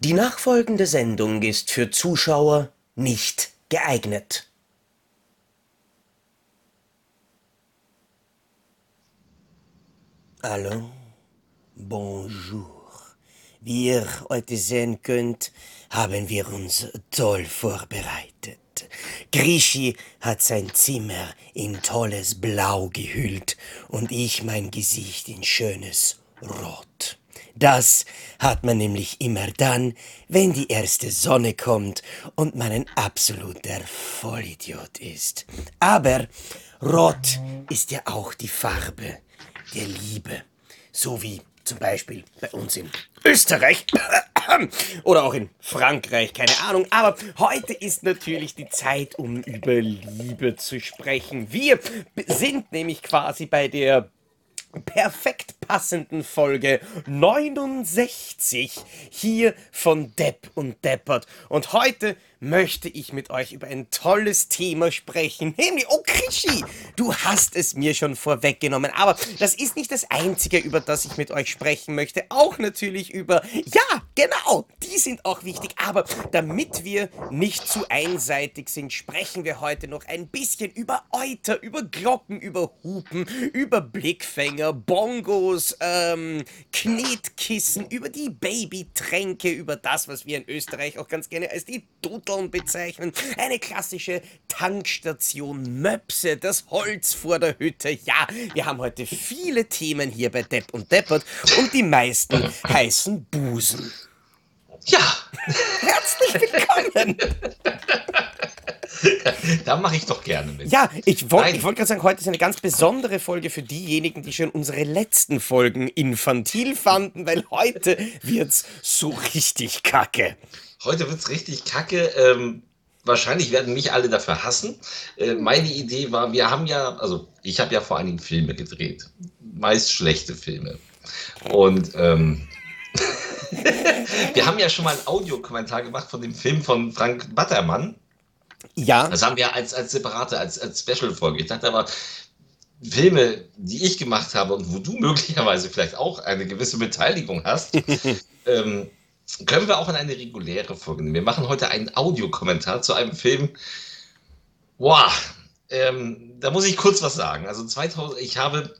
Die nachfolgende Sendung ist für Zuschauer nicht geeignet. Hallo, bonjour. Wie ihr heute sehen könnt, haben wir uns toll vorbereitet. Grischi hat sein Zimmer in tolles Blau gehüllt und ich mein Gesicht in schönes Rot. Das hat man nämlich immer dann, wenn die erste Sonne kommt und man ein absoluter Vollidiot ist. Aber Rot ist ja auch die Farbe der Liebe. So wie zum Beispiel bei uns in Österreich oder auch in Frankreich, keine Ahnung. Aber heute ist natürlich die Zeit, um über Liebe zu sprechen. Wir sind nämlich quasi bei der perfekt passenden Folge 69 hier von Depp und Deppert. Und heute möchte ich mit euch über ein tolles Thema sprechen, nämlich, oh Krischi, du hast es mir schon vorweggenommen, aber das ist nicht das Einzige, über das ich mit euch sprechen möchte, auch natürlich über, ja, genau, die sind auch wichtig, aber damit wir nicht zu einseitig sind, sprechen wir heute noch ein bisschen über Euter, über Glocken, über Hupen, über Blickfänger, Bongos, ähm, Knetkissen, über die Babytränke, über das, was wir in Österreich auch ganz gerne als die Dudel Vierteln bezeichnen. Eine klassische Tankstation Möpse, das Holz vor der Hütte. Ja, wir haben heute viele Themen hier bei Depp und Deppert und die meisten heißen Busen. Ja. Herzlich willkommen. da mache ich doch gerne mit. Ja, ich wollte wollt gerade sagen, heute ist eine ganz besondere Folge für diejenigen, die schon unsere letzten Folgen infantil fanden, weil heute wird's so richtig kacke. Heute wird es richtig kacke. Ähm, wahrscheinlich werden mich alle dafür hassen. Äh, meine Idee war, wir haben ja, also ich habe ja vor allen Dingen Filme gedreht. Meist schlechte Filme. Und ähm, wir haben ja schon mal einen Audiokommentar gemacht von dem Film von Frank Battermann. Ja. Das haben wir als, als separate, als, als Special-Folge. Ich dachte aber, Filme, die ich gemacht habe und wo du möglicherweise vielleicht auch eine gewisse Beteiligung hast, ähm, können wir auch in eine reguläre Folge nehmen. Wir machen heute einen Audiokommentar zu einem Film. Boah, ähm, da muss ich kurz was sagen. Also 2000, ich habe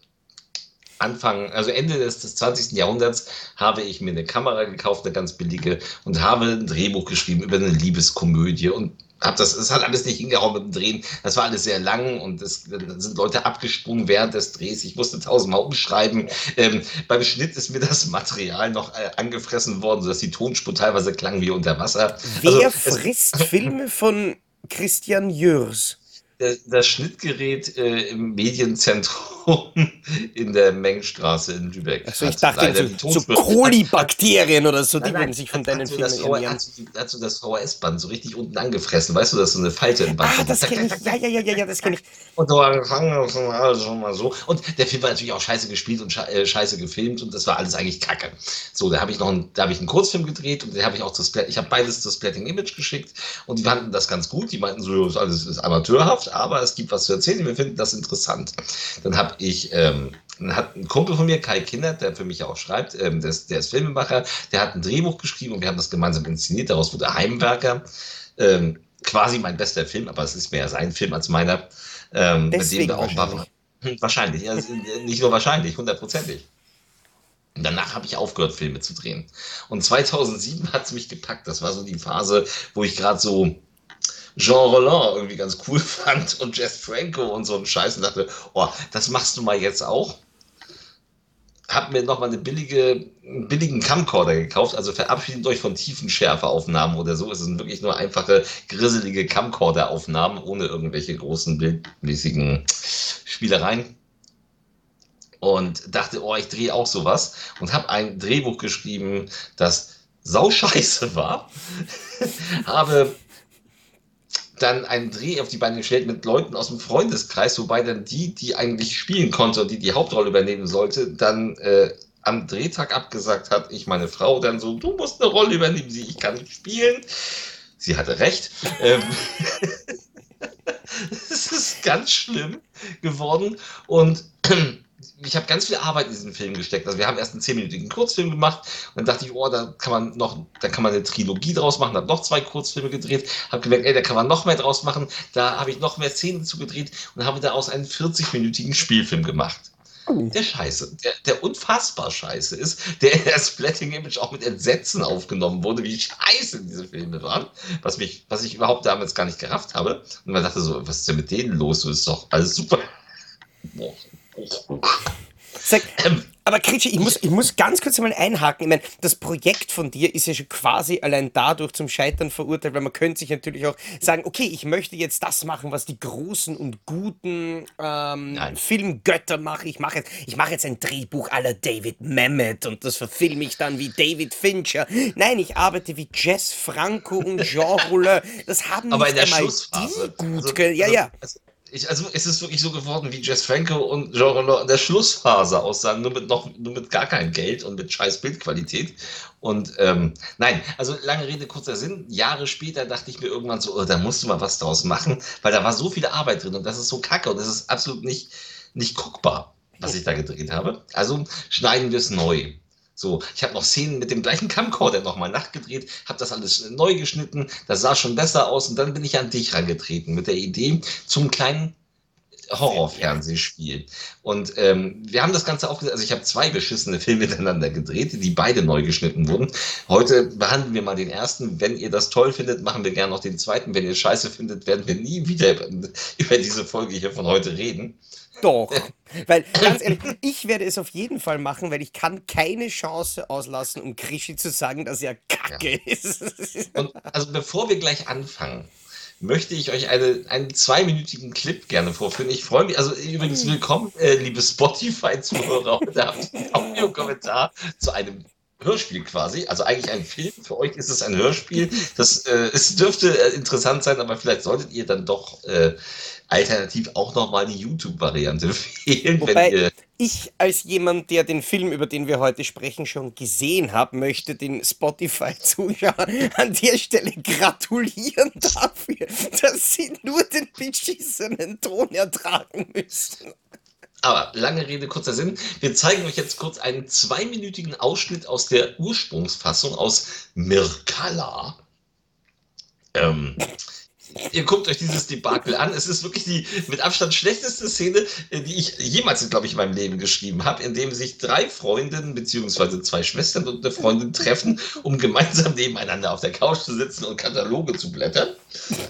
Anfang, also Ende des, des 20. Jahrhunderts habe ich mir eine Kamera gekauft, eine ganz billige, und habe ein Drehbuch geschrieben über eine Liebeskomödie und hab das, es hat alles nicht hingehauen mit dem Drehen. Das war alles sehr lang und es sind Leute abgesprungen während des Drehs. Ich musste tausendmal umschreiben. Ähm, beim Schnitt ist mir das Material noch äh, angefressen worden, sodass die Tonspur teilweise klang wie unter Wasser. Wer also, frisst Filme von Christian Jörs? Das Schnittgerät äh, im Medienzentrum in der Mengenstraße in Lübeck. Achso, ich dachte, so, so Kolibakterien oder so, die würden sich von deinen Filmen ernähren. Hat so das VHS-Band so richtig unten angefressen, weißt du, dass so eine Falte im Band Ah, das kenne ich, ja, ja, ja, ja, das kenne ich. Und angefangen, alles schon mal so. Und der Film war natürlich auch scheiße gespielt und äh, scheiße gefilmt und das war alles eigentlich kacke. So, da habe ich noch einen, da habe ich einen Kurzfilm gedreht und den habe ich auch das, ich habe beides das Splatting Image geschickt und die fanden das ganz gut. Die meinten so, das ist alles amateurhaft aber es gibt was zu erzählen. Wir finden das interessant. Dann habe ich, ähm, hat ein Kumpel von mir, Kai Kinder, der für mich auch schreibt, ähm, der, ist, der ist Filmemacher, der hat ein Drehbuch geschrieben und wir haben das gemeinsam inszeniert. Daraus wurde Heimwerker. Ähm, quasi mein bester Film, aber es ist mehr sein Film als meiner. Ähm, Deswegen mit dem wir auch wahrscheinlich. Hm, wahrscheinlich, ja, nicht nur wahrscheinlich, hundertprozentig. Danach habe ich aufgehört, Filme zu drehen. Und 2007 hat es mich gepackt. Das war so die Phase, wo ich gerade so Jean Roland irgendwie ganz cool fand und Jess Franco und so einen Scheiß und dachte, oh, das machst du mal jetzt auch. Hab mir nochmal eine billige, einen billigen Camcorder gekauft, also verabschiedet euch von Tiefenschärfeaufnahmen oder so. Es sind wirklich nur einfache, grisselige Camcorder-Aufnahmen ohne irgendwelche großen bildmäßigen Spielereien und dachte, oh, ich drehe auch sowas und habe ein Drehbuch geschrieben, das sauscheiße war. habe dann einen Dreh auf die Beine gestellt mit Leuten aus dem Freundeskreis, wobei dann die, die eigentlich spielen konnte und die die Hauptrolle übernehmen sollte, dann äh, am Drehtag abgesagt hat. Ich meine Frau dann so, du musst eine Rolle übernehmen, sie, ich kann nicht spielen. Sie hatte recht. Ähm, es ist ganz schlimm geworden und ich habe ganz viel Arbeit in diesen Film gesteckt. Also wir haben erst einen zehnminütigen Kurzfilm gemacht und dann dachte ich, oh, da kann man noch, da kann man eine Trilogie draus machen, habe noch zwei Kurzfilme gedreht, habe gemerkt, ey, da kann man noch mehr draus machen. Da habe ich noch mehr Szenen zugedreht und habe daraus einen 40-minütigen Spielfilm gemacht. Oh. Der Scheiße, der, der, unfassbar Scheiße ist, der in der Splatting Image auch mit Entsetzen aufgenommen wurde, wie scheiße diese Filme waren, was mich, was ich überhaupt damals gar nicht gerafft habe. Und man dachte so, was ist denn mit denen los? Das ist doch alles super. Boah. Sag, aber Kritsche, ich muss, ich muss ganz kurz mal einhaken. Ich meine, das Projekt von dir ist ja schon quasi allein dadurch zum Scheitern verurteilt, weil man könnte sich natürlich auch sagen, okay, ich möchte jetzt das machen, was die großen und guten ähm, Filmgötter machen. Ich mache jetzt, ich mache jetzt ein Drehbuch aller David Mamet und das verfilme ich dann wie David Fincher. Nein, ich arbeite wie Jess Franco und Jean Roulet. Das haben aber nicht einmal die gut also, Ja, ja. Also, ich, also es ist wirklich so geworden, wie Jess Franco und Jean Reno in der Schlussphase aussahen, nur mit noch, nur mit gar kein Geld und mit scheiß Bildqualität. Und ähm, nein, also lange Rede, kurzer Sinn. Jahre später dachte ich mir irgendwann so, oh, da musst du mal was draus machen, weil da war so viel Arbeit drin und das ist so kacke und das ist absolut nicht, nicht guckbar, was ich da gedreht habe. Also schneiden wir es neu. So, ich habe noch Szenen mit dem gleichen Camcorder nochmal nachgedreht, habe das alles neu geschnitten, das sah schon besser aus und dann bin ich an dich rangetreten mit der Idee zum kleinen Horrorfernsehspiel. Und ähm, wir haben das Ganze aufgesetzt, also ich habe zwei beschissene Filme miteinander gedreht, die beide neu geschnitten wurden. Heute behandeln wir mal den ersten. Wenn ihr das toll findet, machen wir gerne noch den zweiten. Wenn ihr scheiße findet, werden wir nie wieder über diese Folge hier von heute reden. Doch. Weil, ganz ehrlich, ich werde es auf jeden Fall machen, weil ich kann keine Chance auslassen, um Krischi zu sagen, dass er kacke ja. ist. Und also bevor wir gleich anfangen, möchte ich euch eine, einen zweiminütigen Clip gerne vorführen. Ich freue mich, also übrigens willkommen, äh, liebe Spotify-Zuhörer. Heute habt ihr einen Audiokommentar zu einem Hörspiel quasi. Also eigentlich ein Film. Für euch ist es ein Hörspiel. Das äh, es dürfte äh, interessant sein, aber vielleicht solltet ihr dann doch äh, alternativ auch nochmal die YouTube-Variante wählen. Wobei ich als jemand, der den Film, über den wir heute sprechen, schon gesehen habe, möchte den Spotify-Zuschauern an der Stelle gratulieren dafür, dass sie nur den beschissenen Ton ertragen müssen. Aber lange Rede, kurzer Sinn. Wir zeigen euch jetzt kurz einen zweiminütigen Ausschnitt aus der Ursprungsfassung aus Mirkala. Ähm, ihr guckt euch dieses Debakel an. Es ist wirklich die mit Abstand schlechteste Szene, äh, die ich jemals, glaube ich, in meinem Leben geschrieben habe, in dem sich drei Freundinnen beziehungsweise zwei Schwestern und eine Freundin treffen, um gemeinsam nebeneinander auf der Couch zu sitzen und Kataloge zu blättern.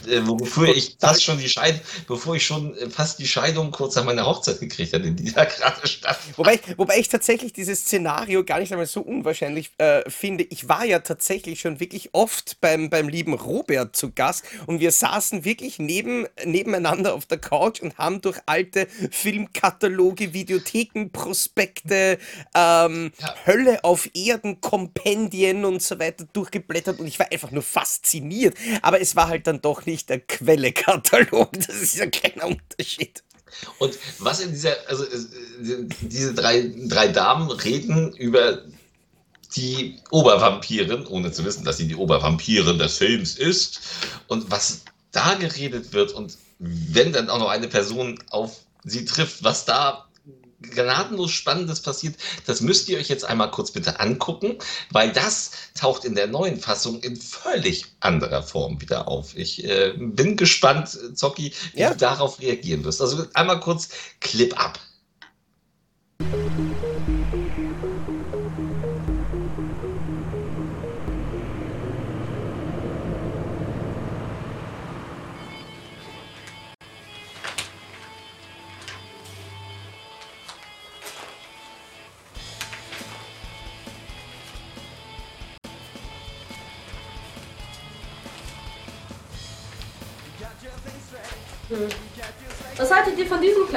Äh, wofür ich fast schon die Scheidung, bevor ich schon äh, fast die Scheidung kurz nach meiner Hochzeit gekriegt hatte, die da gerade stattfand. Wobei, wobei ich tatsächlich dieses Szenario gar nicht einmal so unwahrscheinlich äh, finde. Ich war ja tatsächlich schon wirklich oft beim, beim lieben Robert zu Gast und wir saßen saßen wirklich neben, nebeneinander auf der Couch und haben durch alte Filmkataloge, Videotheken, Prospekte, ähm, ja. Hölle auf Erden, Kompendien und so weiter durchgeblättert und ich war einfach nur fasziniert. Aber es war halt dann doch nicht der Quelle-Katalog. Das ist ja kein Unterschied. Und was in dieser, also äh, diese drei, drei Damen reden über die Obervampirin, ohne zu wissen, dass sie die Obervampirin des Films ist. Und was da geredet wird und wenn dann auch noch eine Person auf sie trifft, was da gnadenlos Spannendes passiert, das müsst ihr euch jetzt einmal kurz bitte angucken, weil das taucht in der neuen Fassung in völlig anderer Form wieder auf. Ich äh, bin gespannt, Zocki, wie ja. du darauf reagieren wirst. Also einmal kurz Clip ab.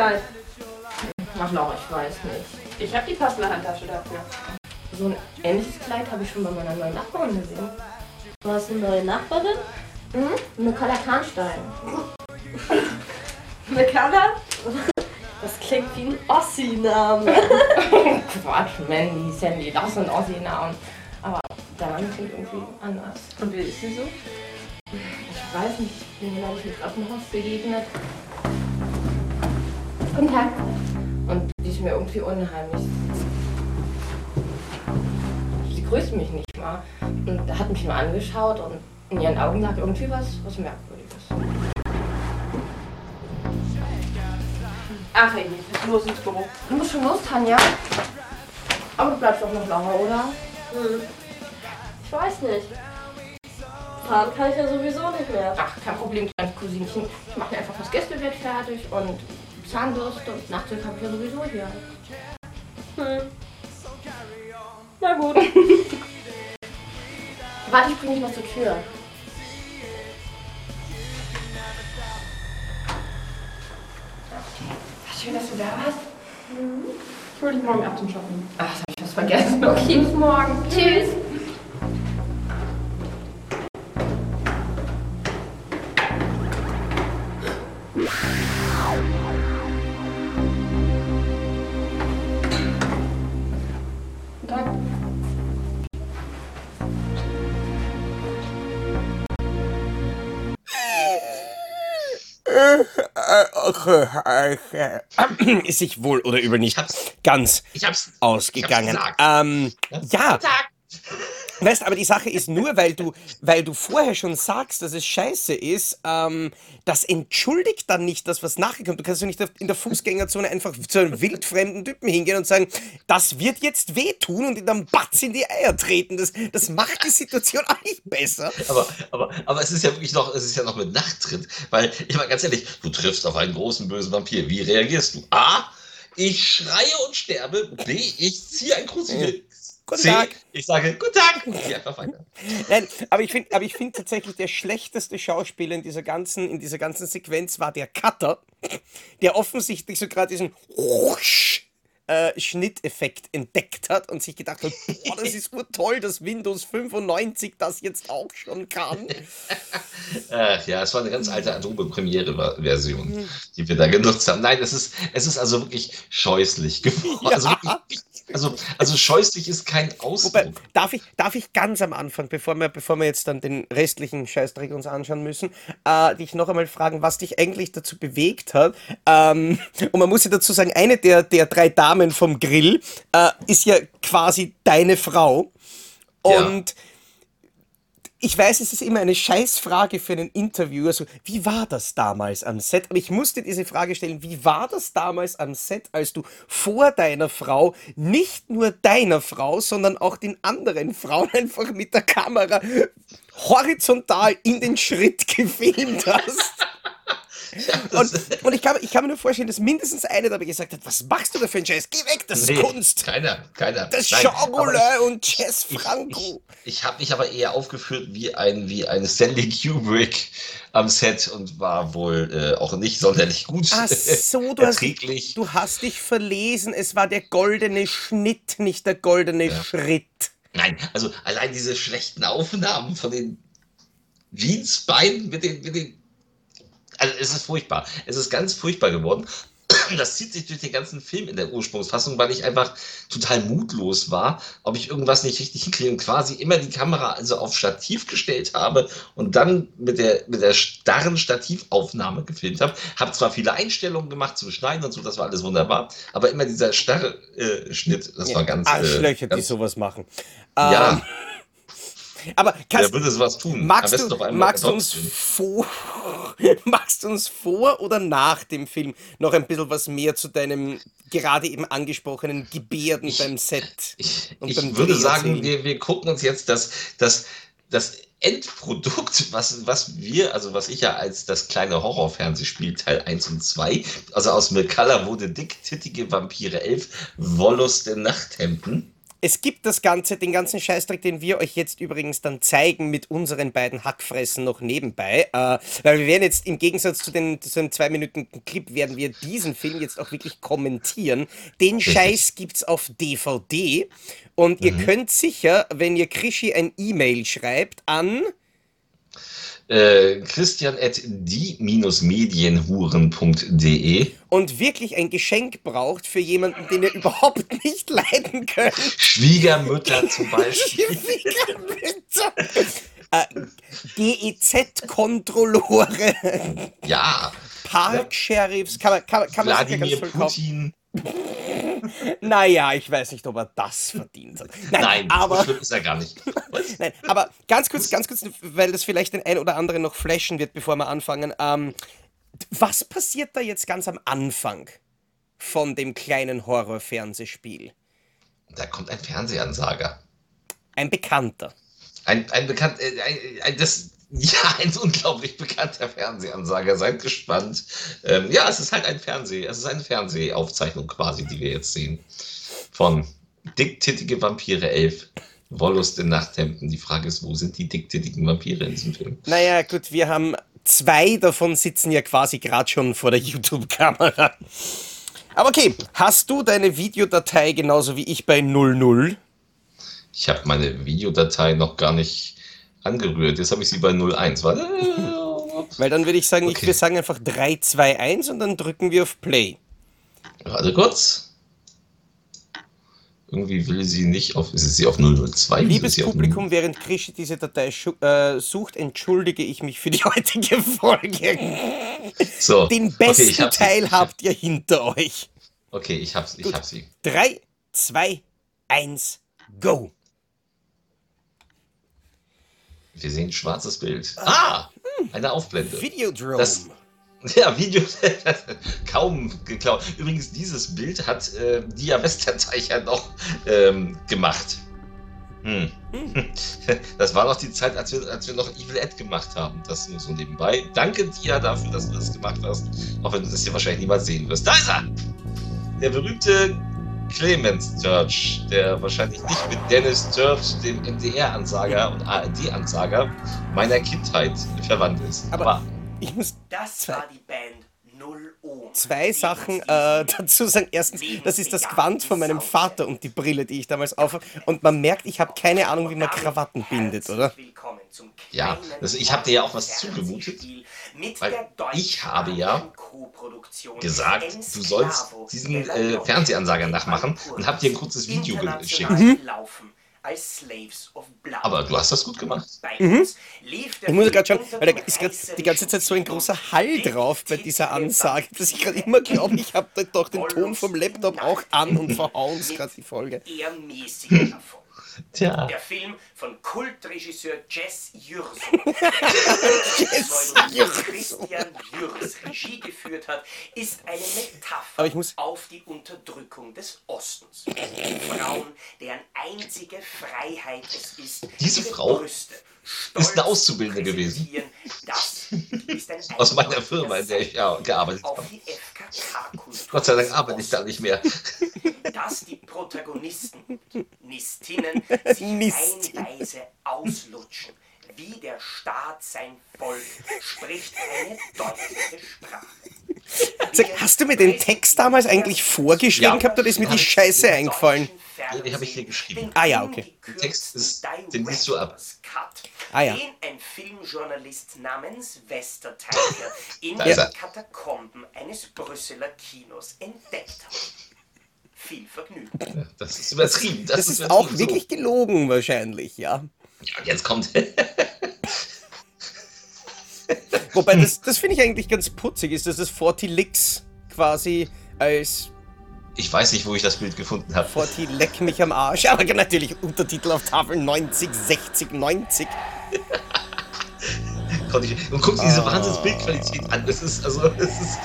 Kleid? Ach noch, ich weiß nicht. Ich habe die passende Handtasche dafür. So ein ähnliches Kleid habe ich schon bei meiner neuen Nachbarin gesehen. Du hast eine neue Nachbarin? Mhm. Nicola Kahnstein. Nicola? Das klingt wie ein Ossi-Name. Quatsch, Mandy, Sandy, das sind Ossi-Namen. Aber der Name klingt irgendwie anders. Und wie ist sie so? Ich weiß nicht, ich bin glaube ich mit Affenhaus begegnet. Guten Tag. Und die ist mir irgendwie unheimlich. Sie grüßt mich nicht mal und hat mich nur angeschaut und in ihren Augen lag irgendwie was, was Merkwürdiges. Ach, ey, jetzt los ins Büro. Du musst schon los, Tanja. Aber du bleibst doch noch lange, oder? Hm. Ich weiß nicht. Fahren kann ich ja sowieso nicht mehr. Ach, kein Problem, kleines Cousinchen. Ich mache einfach das Gästebett fertig und Zahnbürste und Nachtsicht habe ich ja sowieso hier. Hm. Na gut. Warte, ich bringe dich mal zur Tür. Schön, dass du da warst. Ich hol dich morgen ab zum Shoppen. Ach, das habe ich was vergessen. Okay, bis morgen. Tschüss. Ist sich wohl oder übel nicht hab's- ganz Ich hab's. ausgegangen. Ich hab's Ähm, ja, Tag. Weißt, aber die Sache ist nur, weil du, weil du vorher schon sagst, dass es scheiße ist, ähm, das entschuldigt dann nicht das, was nachher kommt. Du kannst doch nicht in der Fußgängerzone einfach zu einem wildfremden Typen hingehen und sagen, das wird jetzt wehtun und ihm dann Batz in die Eier treten. Das, das macht die Situation auch nicht besser. Aber, aber, aber es ist ja wirklich noch, es ist ja noch mit Nachttritt. Weil, ich meine ganz ehrlich, du triffst auf einen großen bösen Vampir. Wie reagierst du? A. Ich schreie und sterbe. B. Ich ziehe ein Kruzifix. Guten. Tag. Ich sage, guten Tag. Nein, aber ich finde find tatsächlich, der schlechteste Schauspieler in dieser ganzen, in dieser ganzen Sequenz war der Cutter, der offensichtlich so gerade diesen äh, Schnitteffekt entdeckt hat und sich gedacht hat, boah, das ist nur toll, dass Windows 95 das jetzt auch schon kann. Ach ja, es war eine ganz alte Adobe Premiere-Version, die wir da genutzt haben. Nein, es ist, es ist also wirklich scheußlich geworden. Ja. Also, wirklich, also, also scheußlich ist kein Ausdruck. Wobei, darf ich, darf ich ganz am Anfang, bevor wir, bevor wir jetzt dann den restlichen Scheißdreck uns anschauen müssen, äh, dich noch einmal fragen, was dich eigentlich dazu bewegt hat. Ähm, und man muss ja dazu sagen, eine der, der drei Damen vom Grill äh, ist ja quasi deine Frau. Ja. Ich weiß, es ist immer eine Scheißfrage für einen Interviewer. So, wie war das damals am Set? Aber ich musste diese Frage stellen, wie war das damals am Set, als du vor deiner Frau nicht nur deiner Frau, sondern auch den anderen Frauen einfach mit der Kamera horizontal in den Schritt gefilmt hast? Und, und ich, kann, ich kann mir nur vorstellen, dass mindestens eine dabei gesagt hat, was machst du da für einen Scheiß? Geh weg, das ist Nee, Kunst. Keiner, keiner. Das ist Rollin und Jess Ich, ich, Franco. ich habe mich aber eher aufgeführt wie ein, wie ein Stanley Kubrick am Set und war wohl äh, auch nicht sonderlich gut. Ach so, du hast, erträglich. du hast dich verlesen. Es war der goldene Schnitt, nicht der goldene Ja. Schritt. Nein, also allein diese schlechten Aufnahmen von den Jeansbeinen mit den, mit den. Also es ist furchtbar. Es ist ganz furchtbar geworden. Das zieht sich durch den ganzen Film in der Ursprungsfassung, weil ich einfach total mutlos war, ob ich irgendwas nicht richtig hinkriege und quasi immer die Kamera also auf Stativ gestellt habe und dann mit der, mit der starren Stativaufnahme gefilmt habe. Habe zwar viele Einstellungen gemacht zum Schneiden und so, das war alles wunderbar, aber immer dieser starre äh, Schnitt, das war ganz. Arschlöcher, äh, die ganz sowas machen. ja, Ähm, aber kannst, würde sowas tun? Magst, du, magst, du uns vor, magst du uns vor oder nach dem Film noch ein bisschen was mehr zu deinem gerade eben angesprochenen Gebärden Ich- beim Set? Ich, und ich beim würde Dreh sagen, wir, wir gucken uns jetzt das, das, das Endprodukt, was, was wir, also was ich ja als das kleine Horrorfernsehspiel Teil 1 und 2, also aus McCullough wurde dick, tittige Vampire 11, Wollust in Nachthemden. Es gibt das Ganze, den ganzen Scheißdreck, den wir euch jetzt übrigens dann zeigen mit unseren beiden Hackfressen noch nebenbei. Äh, weil wir werden jetzt im Gegensatz zu, den, zu einem zwei Minuten Clip, werden wir diesen Film jetzt auch wirklich kommentieren. Den Scheiß gibt's auf DVD. Und ihr könnt sicher, wenn ihr Krischi ein E-Mail schreibt an Äh, Christian at die-medienhuren.de und wirklich ein Geschenk braucht für jemanden, den ihr überhaupt nicht leiden könnt. Schwiegermütter zum Beispiel. Schwiegermütter. äh, GEZ-Kontrollore. Ja, Park-Sheriffs, kann man, kann, kann man Wladimir. Putin. Naja, ich weiß nicht, ob er das verdient hat. Nein, Nein, so aber, schlimm ist er gar nicht. Nein, aber ganz kurz, ganz kurz, weil das vielleicht den ein oder anderen noch flashen wird, bevor wir anfangen. Ähm, was passiert da jetzt ganz am Anfang von dem kleinen Horror-Fernsehspiel? Da kommt ein Fernsehansager. Ein Bekannter. Ein, ein bekannt, äh, ein, ein, das, ja, ein unglaublich bekannter Fernsehansager. Seid gespannt. Ähm, ja, es ist halt ein Fernseh, es ist eine Fernsehaufzeichnung quasi, die wir jetzt sehen. Von Dicktittige Vampire 11. Wollust in Nachthemden. Die Frage ist, wo sind die dicktittigen Vampire in diesem Film? Naja, gut, wir haben zwei davon sitzen ja quasi gerade schon vor der YouTube-Kamera. Aber okay, hast du deine Videodatei genauso wie ich bei 00? Ich habe meine Videodatei noch gar nicht angerührt. Jetzt habe ich sie bei 01. Warte. Weil dann würde ich sagen, ich, Okay. wir sagen einfach 3, 2, 1 und dann drücken wir auf Play. Warte kurz. Irgendwie will sie nicht auf. Ist sie auf 002? Wieso Liebes sie Publikum, während Krischi diese Datei äh, sucht, entschuldige ich mich für die heutige Folge. 0... So. Den besten ich sie. Teil Ich habt ihr hinter euch. Okay, ich hab's, ich Gut. hab sie. 3, 2, 1, go. Wir sehen ein schwarzes Bild. Ah! Eine Aufblende. Videodrome. Das- Ja, Video. Kaum geklaut. Übrigens, dieses Bild hat äh, Dia Westerteicher noch ähm, gemacht. Hm. Das war noch die Zeit, als wir, als wir noch Evil Ed gemacht haben. Das nur so nebenbei. Danke Dia dafür, dass du das gemacht hast. Auch wenn du das hier wahrscheinlich niemals sehen wirst. Da ist er! Der berühmte Clemens Church, der wahrscheinlich nicht mit Dennis Church, dem MDR-Ansager und ARD-Ansager meiner Kindheit verwandt ist. Aber- Ich muss Das war die Band. Zwei Sachen äh, dazu sagen. Erstens, das ist das Gewand von meinem Vater und die Brille, die ich damals auf Und man merkt, ich habe keine Ahnung, wie man Krawatten bindet, oder? Willkommen zum Ja, also ich hab dir ja auch was zugemutet, mit weil ich habe ja gesagt, du sollst diesen, äh, Fernsehansager nachmachen und hab dir ein kurzes Video geschickt. laufen als Slaves of Blood. Aber du hast das gut gemacht. Der Ich muss gerade schauen, weil da ist gerade die ganze Zeit so ein großer Hall drauf bei dieser Ansage, dass ich gerade immer glaube, ich habe da doch den Ton vom Laptop auch an und verhauen es gerade die Folge. eher mäßiger Erfolg. Tja. Der Film von Kultregisseur Jess Jürso, Jess Jürso. Christian Jürs Regie geführt hat, ist eine Metapher Aber ich muss- auf die Unterdrückung des Ostens. Frauen, deren einzige Freiheit es ist, Diese Frau Brüste ist eine Auszubildende gewesen. präsentieren. Das ist ein Aus meiner Firma, in der ich ja, gearbeitet habe. Gott sei Dank arbeite ich da nicht mehr. dass die Protagonisten, Nistinnen, sich Nistin. Reihenweise auslutschen. Wie der Staat sein Volk spricht eine deutliche Sprache. Sag, hast du mir den Text damals eigentlich vorgeschrieben Ja. gehabt oder ist mir die Scheiße eingefallen? Ja, den hab ich dir geschrieben. Ah ja, okay. Der Text ist- den liest du ab. Ah ja. Den ein Filmjournalist namens Westerteicher in den. Katakomben eines Brüsseler Kinos entdeckt hat. Viel Vergnügen. Das ist übertrieben. Das ist übertrieben. auch So. wirklich gelogen wahrscheinlich, ja. Ja, jetzt kommt. Wobei, das, das finde ich eigentlich ganz putzig, ist, dass das 40 Licks quasi als Ich weiß nicht, wo ich das Bild gefunden habe. 40 Leck mich am Arsch, aber natürlich Untertitel auf Tafel 90, 60, 90. Konnte ich, und guck dir diese Wahnsinns-Bildqualität an. Es ist, also, es ist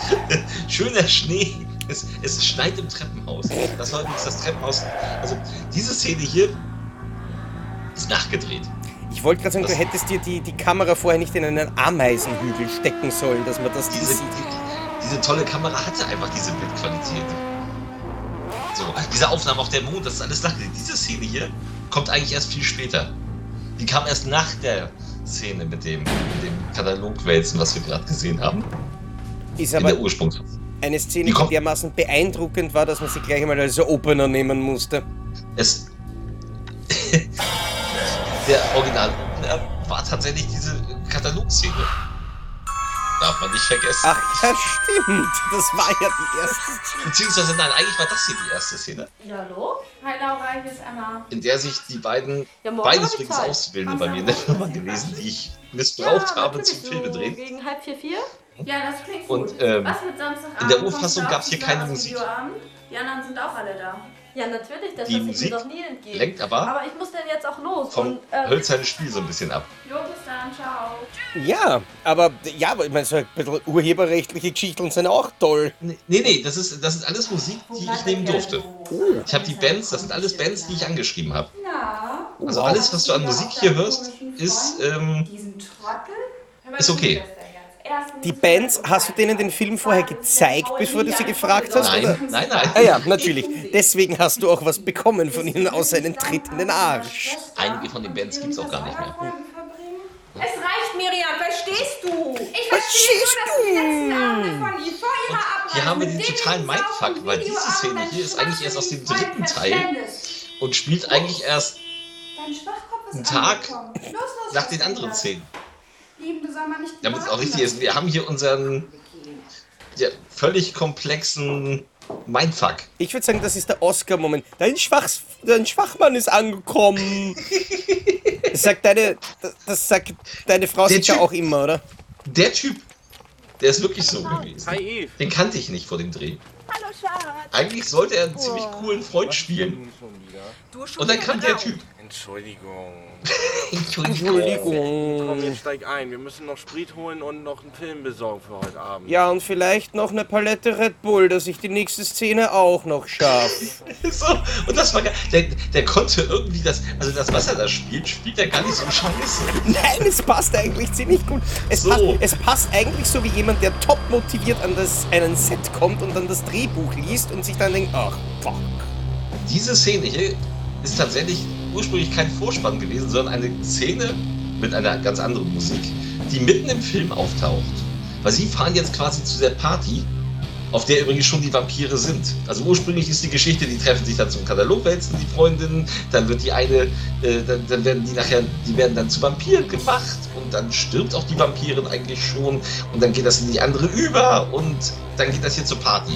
schöner Schnee. Es, es schneit im Treppenhaus. Das war übrigens das Treppenhaus. Also, diese Szene hier ist nachgedreht. Ich wollte gerade sagen, du Das- hättest dir die, die Kamera vorher nicht in einen Ameisenhügel stecken sollen, dass man das Diese, sieht. diese tolle Kamera hatte einfach diese Bildqualität. So, diese Aufnahme auf der Mond, das ist alles nachgedreht. Diese Szene hier kommt eigentlich erst viel später. Die kam erst nach der Szene mit dem, mit dem Katalogwälzen, was wir gerade gesehen haben. Ist In der aber Ursprungs. Eine Szene, Die dermaßen beeindruckend war, dass man sie gleich einmal als Opener nehmen musste. Es. der Original äh, war tatsächlich diese Katalogszene. Darf man nicht vergessen. Ach ja, stimmt. Das war ja die erste. Beziehungsweise, nein, eigentlich war das hier die erste Szene, Ja, hallo? Hi Laura, hier ist Emma. in der sich die beiden, Ja, beides übrigens Haben bei wir mir in der Firma gewesen, die ich missbraucht habe natürlich, zum Filme drehen. Gegen halb vier, vier? Ja, das klingt Und, gut. ähm, Was mit Samstagabend? in der Urfassung auch gab's hier keine Musik. Die anderen sind auch alle da. Ja, natürlich, das Die Musik mir doch nie entgehen. lenkt aber Aber ich muss dann jetzt auch los. vom und, äh, Spiel so ein bisschen ab. Jo, bis dann, ciao. Ja, aber ja, aber ich meine, so ein bisschen urheberrechtliche Geschichten sind auch toll. Nee, nee, das ist, das ist alles Musik, die ich nehmen durfte. Ich habe die Bands, das sind alles Bands, die ich angeschrieben habe. Ja. Also alles, was du an Musik hier hörst, ist, ähm, Diesen Trottel? Ist okay. Die Bands, hast du denen den Film vorher gezeigt, bevor du sie gefragt hast? Oder? nein, nein, nein. Ah ja, natürlich. Deswegen hast du auch was bekommen von ihnen außer einen Tritt in den Arsch. Einige von den Bands gibt es auch gar nicht mehr. Es reicht, Miriam, verstehst du? Ich Verstehst du? von ihr vor ihrer Abreise. Hier haben wir den totalen Mindfuck, weil diese Szene hier ist eigentlich erst aus dem dritten Teil und spielt eigentlich erst einen Tag nach den anderen. Szenen. Lieben, du soll mal nicht Damit es auch richtig ist. Wir haben hier unseren ja, völlig komplexen Mindfuck. Ich würde sagen, das ist der Oscar-Moment. Dein, Schwachs dein Schwachmann ist angekommen. Das sagt deine, das sagt deine Frau Der sicher Typ- auch immer, oder? Der Typ, der ist wirklich so gewesen. Hi Eve. Den kannte ich nicht vor dem Dreh. Eigentlich sollte er einen ziemlich coolen Freund spielen. Und dann kam der Typ. Entschuldigung. Entschuldigung. Komm, jetzt steig ein. Wir müssen noch Sprit holen und noch einen Film besorgen für heute Abend. Ja, und vielleicht noch eine Palette Red Bull, dass ich die nächste Szene auch noch schaffe. So, und das war geil. Der, der konnte irgendwie das, also das, was er da spielt, spielt er gar nicht so scheiße. Nein, es passt eigentlich ziemlich gut. Es, So. passt, es passt eigentlich so wie jemand, der top motiviert an das, einen Set kommt und dann das Drehbuch liest und sich dann denkt, ach, fuck. Diese Szene hier ist tatsächlich ursprünglich kein Vorspann gewesen, sondern eine Szene mit einer ganz anderen Musik, die mitten im Film auftaucht. Weil sie fahren jetzt quasi zu der Party, auf der übrigens schon die Vampire sind. Also ursprünglich ist die Geschichte, die treffen sich dann zum Katalogwälzen, die Freundinnen, dann wird die eine, äh, dann, dann werden die nachher, die werden dann zu Vampiren gemacht und dann stirbt auch die Vampirin eigentlich schon und dann geht das in die andere über und dann geht das hier zur Party.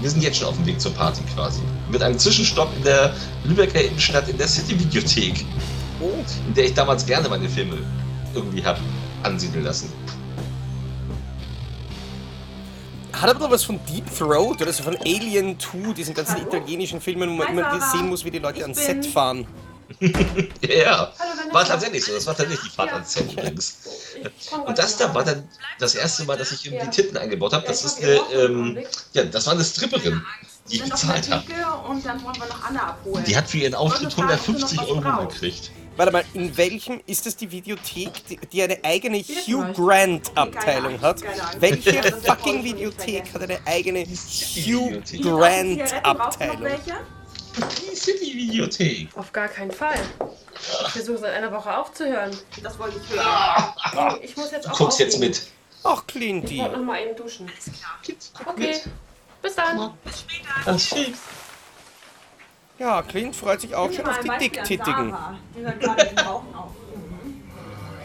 Wir sind jetzt schon auf dem Weg zur Party quasi. Mit einem Zwischenstopp in der Lübecker Innenstadt in der City-Videothek, Oh. in der ich damals gerne meine Filme irgendwie habe ansiedeln lassen. Hat aber noch was von Deep Throat oder so von Alien 2, diesen ganzen italienischen Filmen, wo man Hi, immer Sarah. sehen muss, wie die Leute ans bin- Set fahren. Ja. Hallo. War tatsächlich so. Das war tatsächlich die Fahrt Ja. ans Set übrigens. Und das da war dann das erste Mal, dass ich irgendwie Ja. Titten eingebaut habe. Das ist eine, ähm, ja, das war eine Stripperin, die ich bezahlt der habe. Und dann wollen wir noch Anna abholen. Die hat für ihren Auftritt Ich wollte fragen, ob du 150 noch was Euro brauchst. gekriegt. Warte mal, in welchem ist das die Videothek, die, die eine eigene Hugh. Grant Abteilung hat? Welche fucking Videothek hat eine eigene Hugh. Grant du Abteilung? Die City-Videothek. Auf gar keinen Fall. Ich versuche seit einer Woche aufzuhören. Das wollte ich hören. Oh, ich muss jetzt Du auch guckst jetzt mit. Ach, Ich Clinty. wollte noch mal eben duschen. Guck Okay, mit. Bis dann. Das steht. Ja, Clint freut sich auch schon auf die auf.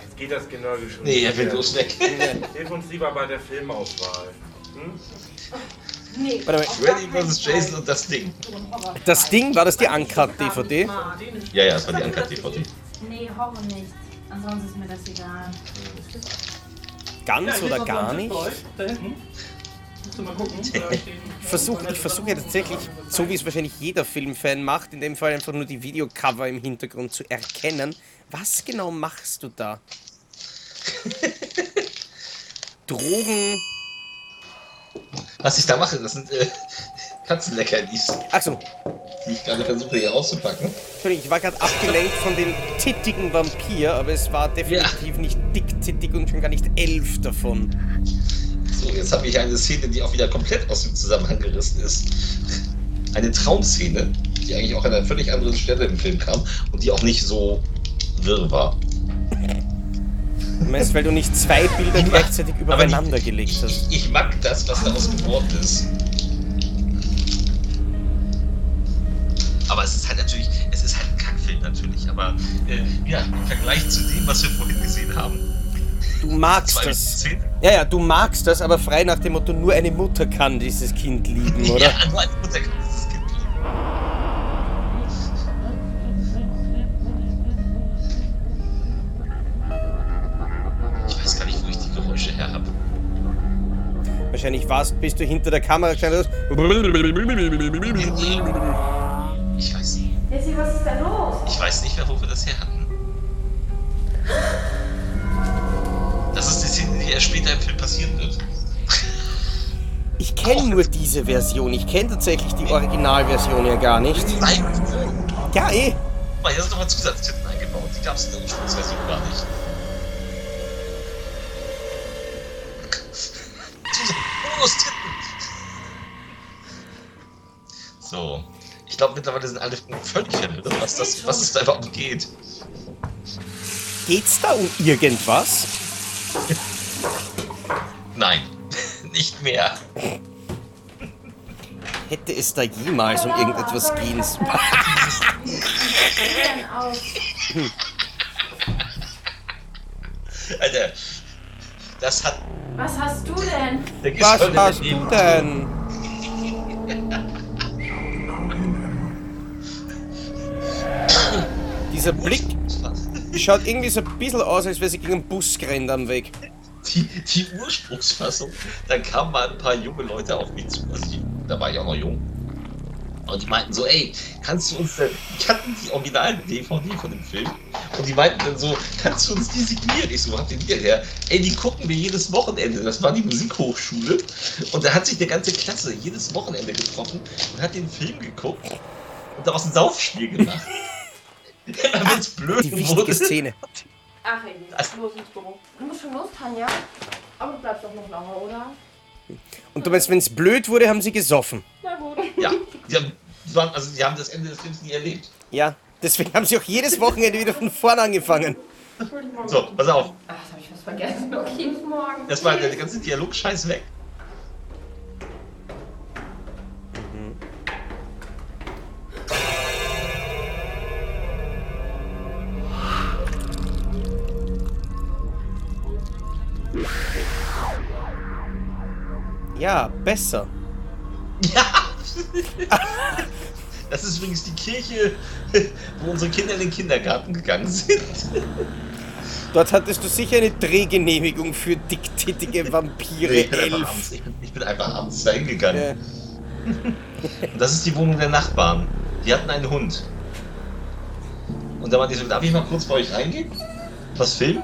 Jetzt geht das Genörgel schon. Nee, er will bloß weg. Hilf uns lieber bei der Filmauswahl. Hm? Nee. Warte mal, Freddy vs. Jason und das Ding. das Ding, war das die Uncut-DVD? Ja, ja, das war die Uncut-DVD. Nee, Horror nicht. Ansonsten ist mir das egal. Ganz oder gar nicht? Steht- Ich versuche ich versuch ja tatsächlich, so wie es wahrscheinlich jeder Filmfan macht, in dem Fall einfach nur die Videocover im Hintergrund zu erkennen. Was genau machst du da? Drogen. Was ich da mache, das sind äh, Katzenleckerlis, Achso, die ich gerade versuche hier auszupacken. Entschuldigung, ich war gerade abgelenkt von dem tittigen Vampir, aber es war definitiv nicht dicktittig und schon gar nicht elf davon. So, jetzt habe ich eine Szene, die auch wieder komplett aus dem Zusammenhang gerissen ist. Eine Traumszene, die eigentlich auch an einer völlig anderen Stelle im Film kam und die auch nicht so wirr war. Du meinst, weil du nicht zwei Bilder mag- gleichzeitig übereinander ich- gelegt hast? Ich, ich mag das, was daraus geworden ist. Aber es ist halt natürlich, es ist halt ein Kackfilm natürlich, aber äh, ja, im Vergleich zu dem, was wir vorhin gesehen haben. Du magst Zwei das. Ja, ja, du magst das, aber frei nach dem Motto, nur eine Mutter kann dieses Kind lieben, oder? Ja, nur eine Mutter kann dieses Kind lieben. Ich weiß gar nicht, wo ich die Geräusche her habe. wahrscheinlich warst, bis du hinter der Kamera gestanden. Ich weiß nicht. Jessie, was ist da los? Ich weiß nicht mehr, wo wir das her hatten. Die erst später im Film passieren wird. Ich kenne nur diese Version. Ich kenne tatsächlich die Originalversion ja gar nicht. Nein, Ja, eh. guck mal, hier sind nochmal Zusatztitten eingebaut. Die gab es in der Ursprungsversion gar nicht. Bonustitten! So. Ich glaube, mittlerweile sind alle völlig verwirrt, was, das, was es da überhaupt geht. Geht's da um irgendwas? Nicht mehr. Hätte es da jemals um irgendetwas gehen sollen? Alter, das hat Was hast du denn? der Was hast du denn? Dieser Blick schaut irgendwie so ein bisschen aus, als wäre sie gegen einen Bus gerannt am Weg. Die, die Ursprungsfassung, da kamen mal ein paar junge Leute auf mich zu. Also die, da war ich auch noch jung. Und die meinten so, ey, kannst du uns denn, die hatten die originalen DVD von dem Film. Und die meinten dann so, kannst du uns die signieren? Ich so, wo habt ihr die denn her? Ey, die gucken wir jedes Wochenende. Das war die Musikhochschule. Und da hat sich eine ganze Klasse jedes Wochenende getroffen und hat den Film geguckt und daraus ein Saufspiel gemacht. Wenn's blöd Die wichtige wurde. Szene. Ach, Evi, los ins Büro. Du musst schon los, Tanja. Aber du bleibst doch noch lange, oder? Und du meinst, wenn es blöd wurde, haben sie gesoffen. Na gut. Ja, die haben, also die haben das Ende des Films nie erlebt. Ja, deswegen haben sie auch jedes Wochenende wieder von vorn angefangen. So, pass auf. Ach, das hab ich fast vergessen. Okay, bis morgen. Das war der ganze Dialog-Scheiß weg. Ja, besser. Ja! Das ist übrigens die Kirche, wo unsere Kinder in den Kindergarten gegangen sind. Dort hattest du sicher eine Drehgenehmigung für dicktittige Vampire Ich bin, einfach 11. abends, ich, bin, ich bin einfach abends da hingegangen. Ja. Und das ist die Wohnung der Nachbarn. Die hatten einen Hund. Und da waren die so, darf ich mal kurz bei euch reingehen? Was filmen?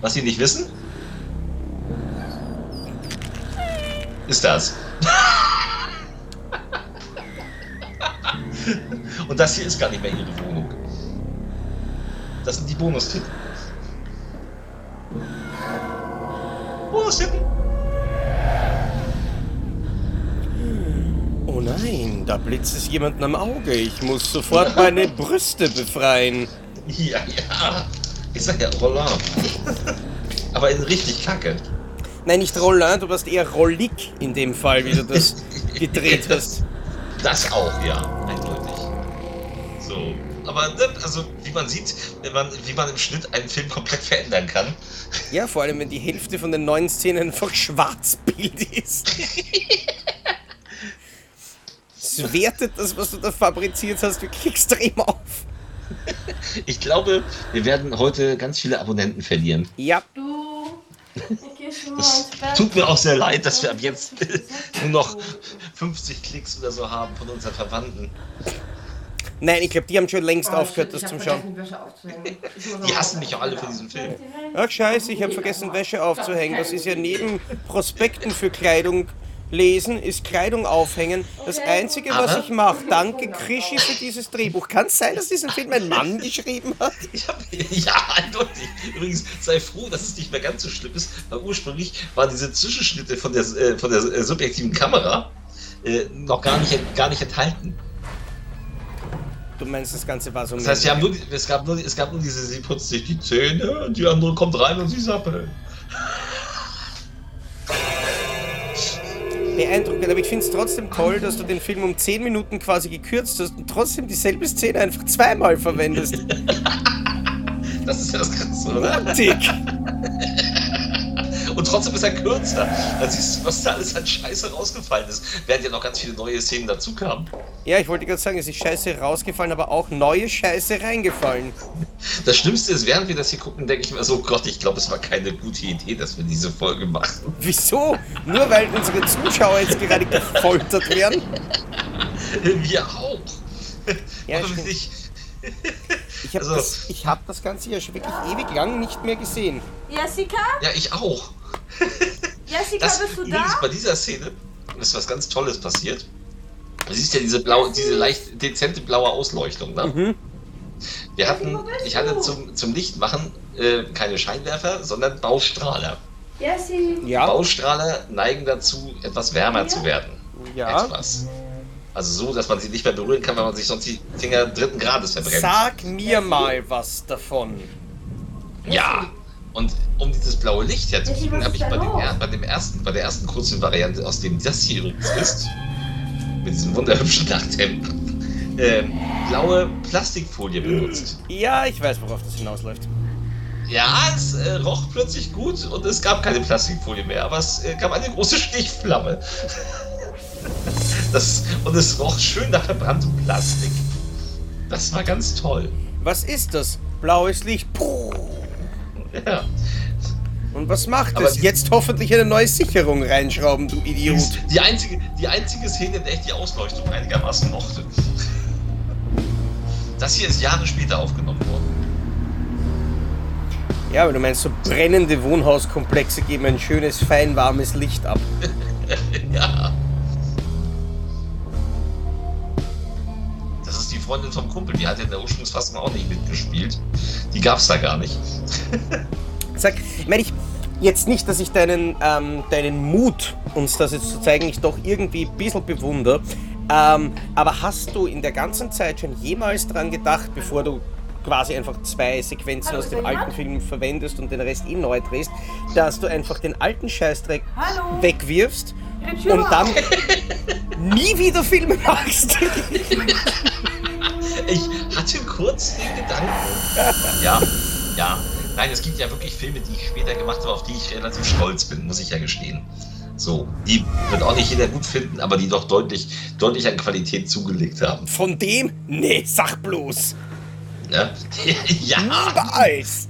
Was sie nicht wissen? Ist das. Und das hier ist gar nicht mehr ihre Wohnung. Das sind die Bonustitten. Bonustitten! Oh nein, da blitzt es jemanden am Auge. Ich muss sofort meine Brüste befreien. Ja, ja. Ich sag ja Roland. Aber in richtig kacke. Nein, nicht Roland, du warst eher Rollig in dem Fall, wie du das gedreht hast. Das auch, ja, eindeutig. So. Aber, ne, also, wie man sieht, wenn man, wie man im Schnitt einen Film komplett verändern kann. Ja, vor allem, wenn die Hälfte von den neuen Szenen einfach Schwarzbild ist. Es wertet das, was du da fabriziert hast, wirklich extrem auf. Ich glaube, wir werden heute ganz viele Abonnenten verlieren. Ja, Du, Es tut mir auch sehr leid, dass wir ab jetzt nur noch 50 Klicks oder so haben von unseren Verwandten. nein, ich glaube, die haben schon längst Oh, aufgehört, das zum Schauen. die hassen mich auch alle für diesen Film. Ach scheiße, ich habe vergessen, Wäsche aufzuhängen. Das ist ja neben Prospekten für Kleidung lesen, ist Kleidung aufhängen. Das Einzige, was Aber- ich mache. Danke, Krischi, für dieses Drehbuch. Kann es sein, dass diesen Film ein Mann geschrieben hat? Ich hab, ja, eindeutig. Übrigens, sei froh, dass es nicht mehr ganz so schlimm ist, weil ursprünglich waren diese Zwischenschnitte von der, äh, von der äh, subjektiven Kamera äh, noch gar nicht, gar nicht enthalten. Du meinst, das Ganze war so Das heißt, nur, es, gab nur, es gab nur diese, sie putzt sich die Zähne, die andere kommt rein und sie sappelt. Beeindruckend. Aber ich finde es trotzdem toll, dass du den Film um 10 Minuten quasi gekürzt hast und trotzdem dieselbe Szene einfach zweimal verwendest. Das ist ja das Krasse, oder? Dick. Und trotzdem ist er kürzer. Da siehst du, was da alles an Scheiße rausgefallen ist. Während ja noch ganz viele neue Szenen dazu kamen. Ja, ich wollte gerade sagen, es ist Scheiße rausgefallen, aber auch neue Scheiße reingefallen. Das Schlimmste ist, während wir das hier gucken, denke ich mir so, Gott, ich glaube, es war keine gute Idee, dass wir diese Folge machen. Wieso? Nur weil unsere Zuschauer jetzt gerade gefoltert werden? Wir auch. Ja, nicht? Ich habe Also- das, ich hab das Ganze ja schon wirklich ewig lang nicht mehr gesehen. Jessica? Ja, ich auch. Jessica, Das, bist du übrigens da? bei dieser Szene ist was ganz Tolles passiert. Du siehst ja diese blaue, diese leicht dezente blaue Ausleuchtung, ne? Mhm. Wir hatten, ich hatte zum, zum Lichtmachen äh, keine Scheinwerfer, sondern Baustrahler. Jessie. Ja, Baustrahler neigen dazu, etwas wärmer zu werden. ja. Etwas. Also so, dass man sie nicht mehr berühren kann, weil man sich sonst die Finger dritten Grades verbrennt. Sag mir mal was davon. Ja. Und um dieses blaue Licht herzukriegen, habe ich bei, er- bei dem ersten, bei der ersten kurzen Variante, aus dem das hier übrigens ist, mit diesem wunderhübschen Nachthemd, ähm, blaue Plastikfolie benutzt. Ja, ich weiß, worauf das hinausläuft. Ja, es äh, roch plötzlich gut und es gab keine Plastikfolie mehr, aber es äh, gab eine große Stichflamme. Das, und es roch schön nach verbranntem Plastik. Das war ganz toll. Was ist das? Blaues Licht. Puh. Ja. Und was macht Aber es? Jetzt hoffentlich eine neue Sicherung reinschrauben, du Idiot. Die einzige, die einzige Szene, in der ich die Ausleuchtung einigermaßen mochte. Das hier ist Jahre später aufgenommen worden. Ja, aber du meinst, so brennende Wohnhauskomplexe geben ein schönes, fein warmes Licht ab. Ja. Das ist die Freundin vom Kumpel, die hat in der Ursprungsfassung auch nicht mitgespielt. Die gab's da gar nicht. Sag, ich meine, ich jetzt nicht, dass ich deinen, ähm, deinen Mut, uns das jetzt zu zeigen, ich doch irgendwie ein bisschen bewundere. Ähm, aber hast du in der ganzen Zeit schon jemals dran gedacht, bevor du quasi einfach zwei Sequenzen Hallo, aus dem alten? Film verwendest und den Rest eh neu drehst, dass du einfach den alten Scheißdreck Hallo? wegwirfst und dann nie wieder Filme machst? Ich hatte kurz den Gedanken. Ja, ja. Nein, es gibt ja wirklich Filme, die ich später gemacht habe, auf die ich relativ stolz bin, muss ich ja gestehen. So, die wird auch nicht jeder gut finden, aber die doch deutlich, deutlich an Qualität zugelegt haben. Von dem? Nee, sag bloß. Ja, ja. Niemals.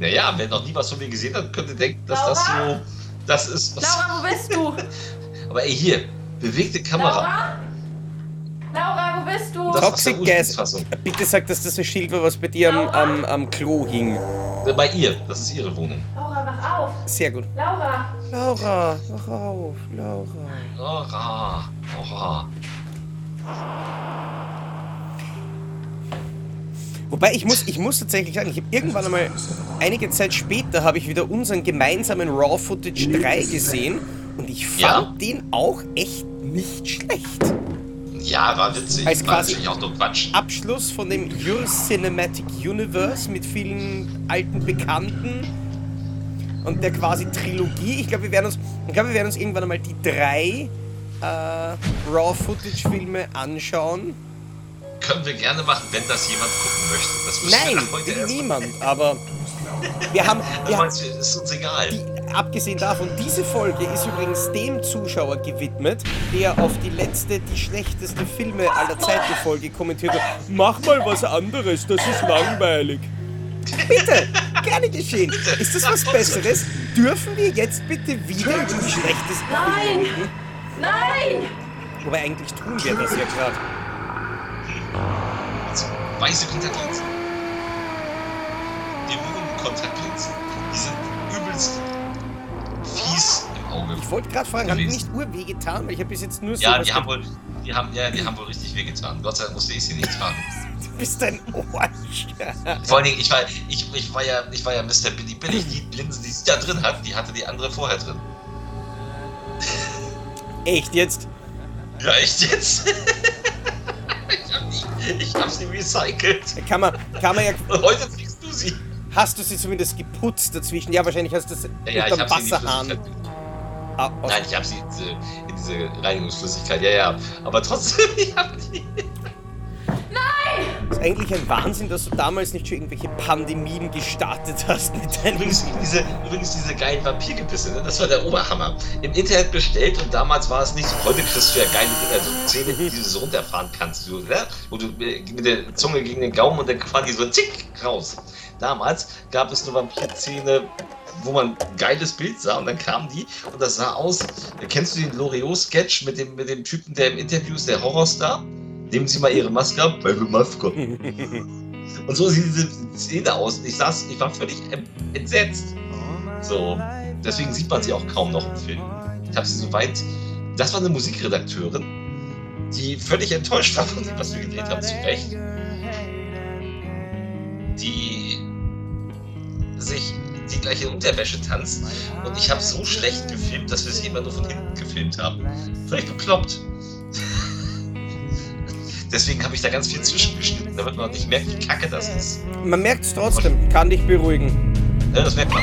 Naja, wer noch nie was von mir gesehen hat, könnte denken, dass das so. Laura? Das ist. Was, Laura, wo bist du? aber ey, hier, bewegte Kamera. Laura? Laura, wo bist du? Das Toxic Gas. Bitte sag, dass das ein Schild war, was bei dir am, am, am Klo hing. Bei ihr, das ist ihre Wohnung. Laura, wach auf. Sehr gut. Laura. Laura, wach auf, Laura. Ora, ora. Wobei ich muss, ich muss tatsächlich sagen, ich habe irgendwann einmal, einige Zeit später, habe ich wieder unseren gemeinsamen Raw Footage 3 gesehen und ich fand Ja. den auch echt nicht schlecht. Ja, war witzig. Als war quasi- auch nur Quatsch. Abschluss von dem Your Cinematic Universe mit vielen alten Bekannten und der quasi Trilogie. Ich glaube, wir werden uns, ich glaube, wir werden uns irgendwann einmal die drei äh, Raw Footage Filme anschauen. Können wir gerne machen, wenn das jemand gucken möchte. Das Nein, wir heute niemand, aber wir haben, Das wir haben meinst du, ist uns egal. die, abgesehen davon, diese Folge ist übrigens dem Zuschauer gewidmet, der auf die letzte, die schlechteste Filme aller Zeiten Folge kommentiert hat. Mach mal was anderes, das ist langweilig. Bitte, gerne geschehen. Ist das was Besseres? Dürfen wir jetzt bitte wieder über die schlechtesten Nein. Filme? Nein. Wobei eigentlich tun wir das ja gerade. Also, weiße Kontaktlinsen. Dämonen-Kontaktlinsen. Die sind übelst Auge. Ich wollte gerade fragen, haben die nicht urweh getan? Weil ich habe bis jetzt nur so Ja, die haben wohl, die haben, ja, die haben wohl richtig wehgetan. Gott sei Dank musste ich sie nicht tragen. Du bist ein Arsch. Vor allen Dingen, ich war, ich, ich war ja, ich war ja Mr. Billy Billig. Die Linsen, die sie da drin hat, die hatte die andere vorher drin. Echt jetzt? Ja, echt jetzt? ich, hab die, ich hab sie recycelt. Kann man, kann man ja Und heute kriegst du sie. Hast du sie zumindest geputzt dazwischen? Ja, wahrscheinlich hast du das Ja, ja, unterm die Wasserhahn. Ah, Nein, ich habe sie in diese, in diese Reinigungsflüssigkeit, ja, ja. Aber trotzdem, ich hab die. Ist eigentlich ein Wahnsinn, dass du damals nicht schon irgendwelche Pandemien gestartet hast mit deinem. Übrigens diese, übrigens diese geilen Vampirgebisse, ne? das war der Oberhammer. Im Internet bestellt und damals war es nicht so. Heute kriegst du ja geile also Zähne, die du so runterfahren kannst, ne? wo du äh, mit der Zunge gegen den Gaumen und dann quasi so zick raus. Damals gab es nur Vampirzähne, wo man ein geiles Bild sah und dann kamen die und das sah aus. Kennst du den Loriot-Sketch mit dem, mit dem Typen, der im Interview ist, der Horrorstar? Nehmen Sie mal Ihre Maske ab, weil wir Maske. Und so sieht diese Szene aus. Ich saß, ich war völlig entsetzt. So, deswegen sieht man sie auch kaum noch im Film. Ich habe sie so weit. Das war eine Musikredakteurin, die völlig enttäuscht war von dem, was wir gedreht haben, zu Recht. Die sich die gleiche Unterwäsche tanzt. Und ich habe so schlecht gefilmt, dass wir es immer nur von hinten gefilmt haben. Völlig bekloppt. Deswegen habe ich da ganz viel zwischengeschnitten, damit man nicht merkt, wie kacke das ist. Man merkt es trotzdem, kann dich beruhigen. Ja, das merkt man.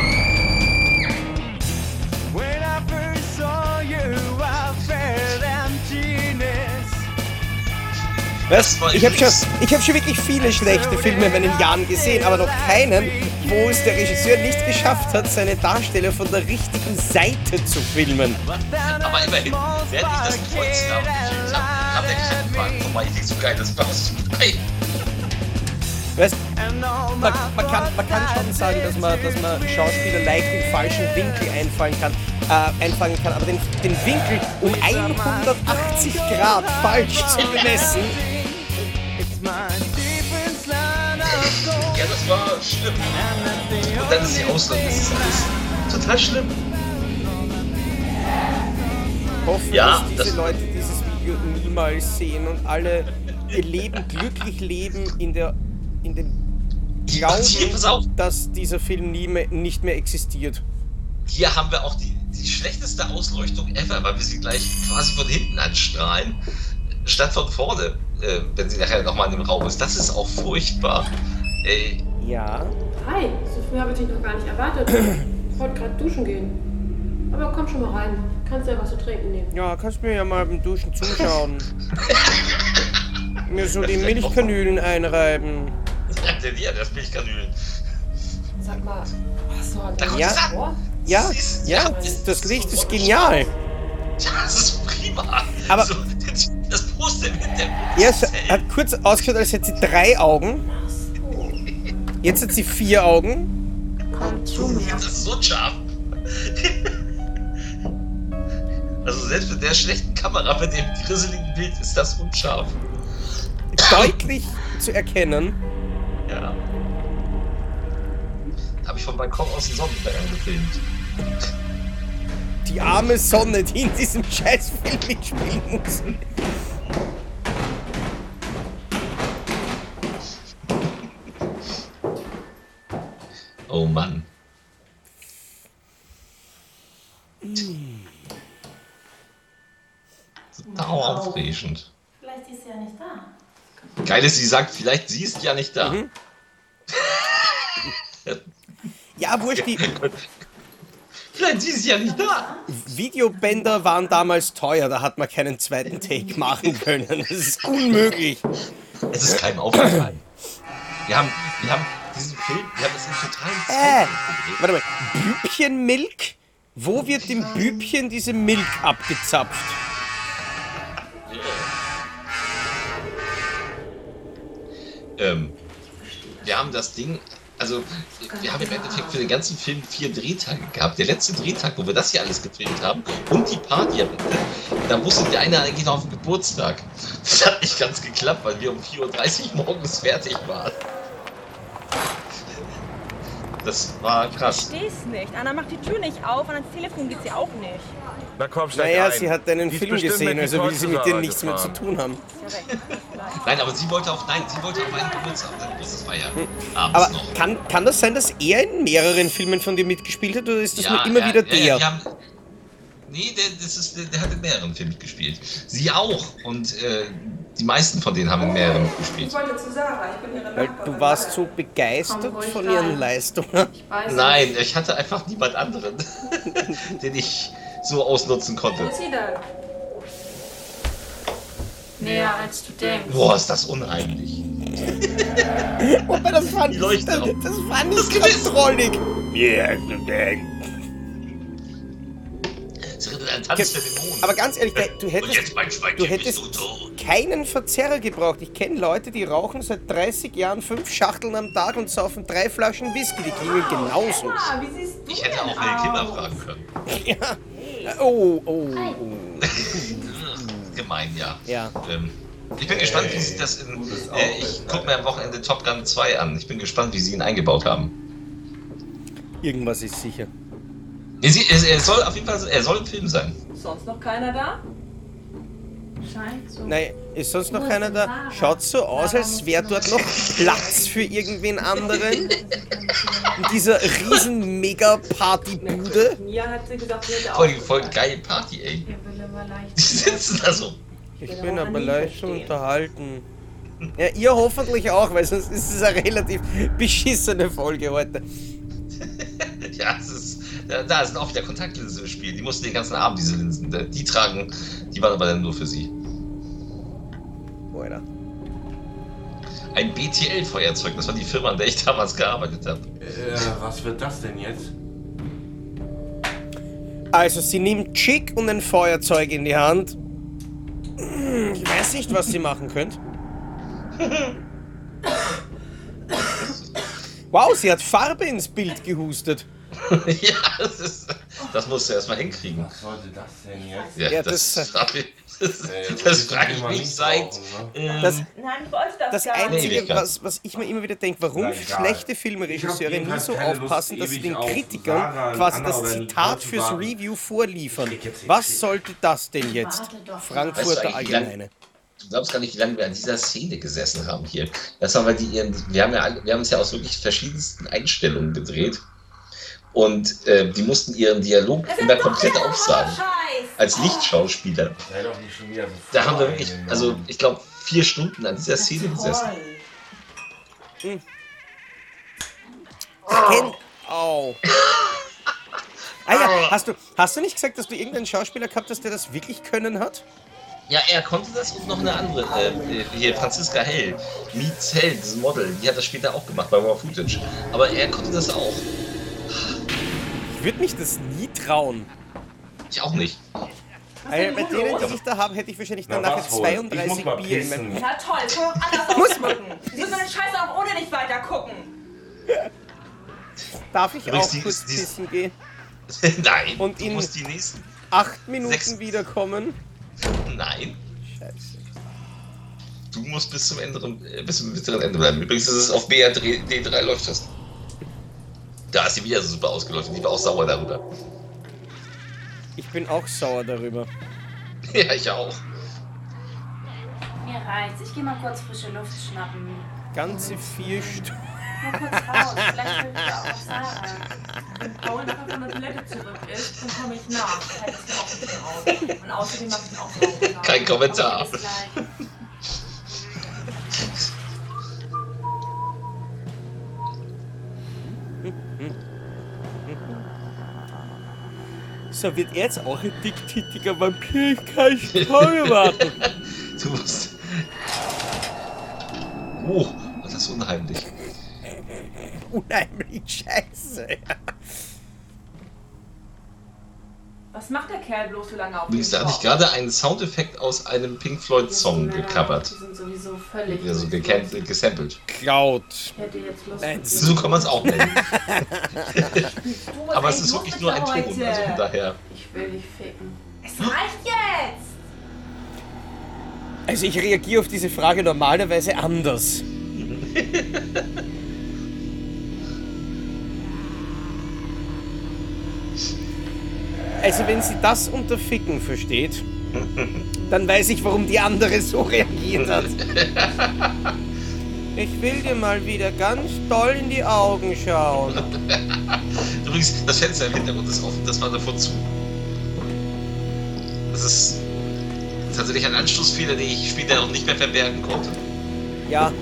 War ich habe schon, ich hab schon wirklich viele schlechte Filme in meinen Jahren gesehen, aber noch keinen, wo es der Regisseur nicht geschafft hat, seine Darsteller von der richtigen Seite zu filmen. Aber immerhin, während ich das Kreuznamen gefilmt habe, kam der Krankenwagen vorbei. Ich so geil, das was vorbei. Weißt, man, man, kann, man kann schon sagen, dass man, dass man Schauspieler leicht den falschen Winkel einfallen kann, äh, einfangen kann, aber den, den Winkel um 180 Grad falsch zu bemessen, Ja, das war schlimm. Und dann ist die Ausland, das ist alles total schlimm. hoffen, Ja, dass diese das- Leute niemals sehen und alle ihr Leben glücklich leben in der in dem Glauben, dass dieser Film nie mehr, nicht mehr existiert. hier haben wir auch die, die schlechteste Ausleuchtung ever, weil wir sie gleich quasi von hinten anstrahlen, statt von vorne, äh, wenn sie nachher nochmal in dem Raum ist. Das ist auch furchtbar. Ey, Ja. Hi, so früh habe ich dich noch gar nicht erwartet. Ich wollte gerade duschen gehen. Aber komm schon mal rein. Kannst ja was zu trinken nehmen. Ja, kannst mir ja mal beim Duschen zuschauen. mir so die Milchkanülen einreiben. sagt der dir, das Milchkanülen. Sag mal, hast du heute Da kommt Ja. Ja, ja, das das Licht ist genial. Ja, das ist prima. Aber- so, das Poster im Hintergrund. Ja, es hat kurz ausgeschaut, als hätte sie drei Augen. Jetzt hat sie vier Augen. Komm zu mir. Das ist so scharf. Also selbst mit der schlechten Kamera, mit dem grisseligen Bild, ist das unscharf. Deutlich zu erkennen. Ja. Habe ich vom Balkon aus den Sonnenberg gefilmt. Die arme Sonne, die in diesem Scheißfilm mitspielen muss. Oh Mann. Total aufregend. Vielleicht ist sie ja nicht da. Geil ist, sie sagt, vielleicht sie ist ja nicht da. Mhm. Ja, wurscht, die Vielleicht sie ist ja nicht da. Videobänder waren damals teuer, da hat man keinen zweiten Take machen können. Das ist unmöglich. Es ist keinem aufgefallen. Wir haben, wir haben diesen Film, wir haben das in totalen Äh, warte mal, Bübchenmilk? Wo wird dem Bübchen diese Milch abgezapft? Ähm, wir haben das Ding, also wir haben im Endeffekt für den ganzen Film vier Drehtage gehabt. Der letzte Drehtag, wo wir das hier alles gefilmt haben und die Party am Ende, da musste der eine eigentlich noch auf den Geburtstag. Das hat nicht ganz geklappt, weil wir um 4.30 Uhr morgens fertig waren. Das war krass. Steh's nicht. Anna macht die Tür nicht auf und ans Telefon geht sie auch nicht. Na komm, steig Naja, ein. sie hat einen Die ist Film gesehen, also will sie mit denen nichts mehr zu tun haben. Nein, aber sie wollte auf, nein, sie wollte auf einen Geburtstag, seine Geburtstagsfeier. Abends Aber noch. kann, kann das sein, dass er in mehreren Filmen von dir mitgespielt hat oder ist das nur immer ja, wieder ja, der? Ja, haben, nee, der, das ist, der, der hat in mehreren Filmen mitgespielt. Sie auch. Und äh, die meisten von denen haben in mehreren mitgespielt. Ich wollte zu Sarah, ich bin ihre Weil Nachbarin. du warst so begeistert von rein. ihren Leistungen. Ich weiß Nein, ich hatte einfach niemand anderen, den ich so ausnutzen Wo konnte. ist sie denn? Näher als du denkst. Boah, ist das unheimlich. Wobei, das fand Die ich, das, auch. das fand ich ganz trollig. Sie redet ein Tanz der Dämonen. Aber ganz ehrlich, du Und hättest, jetzt mein Schweinchen du bist hättest du tot. keinen Verzerrer gebraucht. Ich kenne Leute, die rauchen seit 30 Jahren fünf Schachteln am Tag und saufen drei Flaschen Whisky. Die klingen genauso. Ah, wie siehst du Ich hätte denn auch meine Kinder aus? fragen können. Ja. Oh, oh, oh. Gemein, ja. Ja. Ähm, ich bin gespannt, wie sie das in. Äh, ich gucke mir am Wochenende Top Gun 2 an. Ich bin gespannt, wie sie ihn eingebaut haben. Irgendwas ist sicher. Er, soll auf jeden Fall er soll ein Film sein. Sonst noch keiner da? Nein, ist sonst noch keiner da? Schaut so aus, als wäre dort noch Platz für irgendwen anderen. In dieser riesen Mega-Party-Bude. Voll, voll geile Party, ey. Der will aber leicht. Die sitzen da so. Ich bin aber leicht unterhalten. Ja, ihr hoffentlich auch, weil sonst ist es eine relativ beschissene Folge heute. Ja, es. Da, sind auch wieder Kontaktlinsen im Spiel. Die mussten den ganzen Abend diese Linsen. Die tragen, die waren aber dann nur für sie. Alter. Ein BTL-Feuerzeug, das war die Firma, an der ich damals gearbeitet habe. Äh, was wird das denn jetzt? Also, sie nimmt Chick und ein Feuerzeug in die Hand. Ich weiß nicht, was sie machen könnt. Wow, sie hat Farbe ins Bild gehustet. ja, das, ist, das musst du erstmal hinkriegen. Was sollte das denn jetzt? Ja, Ja, das, das- das, das das frage ich mich nicht seit. ne? ähm, Das, Nein, ich wollte das, das gar nicht. Einzige, was, was ich mir immer wieder denke, warum Na, schlechte Filmregisseure nie so Lust, aufpassen, dass sie den Kritikern Sarah, quasi Anna das Zitat fürs warten. Review vorliefern. Was sollte das denn jetzt? Frankfurter Allgemeine. Du glaubst gar nicht, wie lange wir an dieser Szene gesessen haben hier. Das war, weil die ihren, wir haben ja, alle- wir haben uns ja aus wirklich verschiedensten Einstellungen gedreht. Und äh, die mussten ihren Dialog Das immer komplett aufsagen. Als Lichtschauspieler. Wieder so Da haben wir wirklich, also ich glaube, vier Stunden an dieser Szene gesessen. Kennt. Au. Ah ja, hast du, hast du nicht gesagt, dass du irgendeinen Schauspieler gehabt hast, der das wirklich können hat? Ja, er konnte das und noch eine andere, äh, hier Franziska Hell, Meets Hell, dieses Model, die hat das später auch gemacht bei Raw Footage. Aber er konnte das auch. Ich würde mich das nie trauen. Ich auch nicht. Weil bei denen, die ich da habe, hätte ich wahrscheinlich Na, dann nachher was wohl? Ich muss 32 mal Bier in meinem... Ja toll, kann doch anders Muss ausdrücken. Sie müssen den Scheiß auch ohne dich weiter gucken. Darf ich auch kurz die- pissen gehen? Nein, Und du in- musst die nächsten. Acht Minuten Sechs- wiederkommen? Nein, Scheiße. du musst bis zum, Ende, äh, bis zum bitteren Ende bleiben. Übrigens ist es auf BRD3 läuft das. Da ist sie wieder so super ausgeleuchtet. Die war auch sauer darüber. Ich bin auch sauer darüber. Ja, ich auch. Mir reicht's. Ich geh mal kurz frische Luft schnappen. Ganze vier Stunden. Nur kurz raus. Vielleicht will ich auch auf Sarah. Wenn Paul einfach von der Toilette zurück ist, dann komme ich nach. Ich halte es mir auch ein bisschen aus. Und außerdem mache ich auch sauber. Kein Kommentar. So, wird er jetzt auch ein dicktätiger Vampir? Ich kann nicht kaum erwarten. Du musst. Oh, das ist unheimlich. Unheimlich scheiße. Was macht der Kerl bloß so lange auf dem Übrigens, da hatte ich Kopf? gerade einen Soundeffekt aus einem Pink Floyd-Song Die gecovert. sind sowieso völlig. Also gesampelt. Klaut. Ich hätte jetzt Lust. Nein, mit So kann man es auch nennen. Aber es ist wirklich nur ein Ton. Also von daher. Ich will dich ficken. Es reicht jetzt! Also ich reagiere auf diese Frage normalerweise anders. Also wenn sie das unter Ficken versteht, dann weiß ich, warum die andere so reagiert hat. Ich will dir mal wieder ganz doll in die Augen schauen. Übrigens, das Fenster im Hintergrund ist offen, das war davor zu. Das ist tatsächlich ein Anstoßfehler, den ich später noch nicht mehr verbergen konnte. Ja,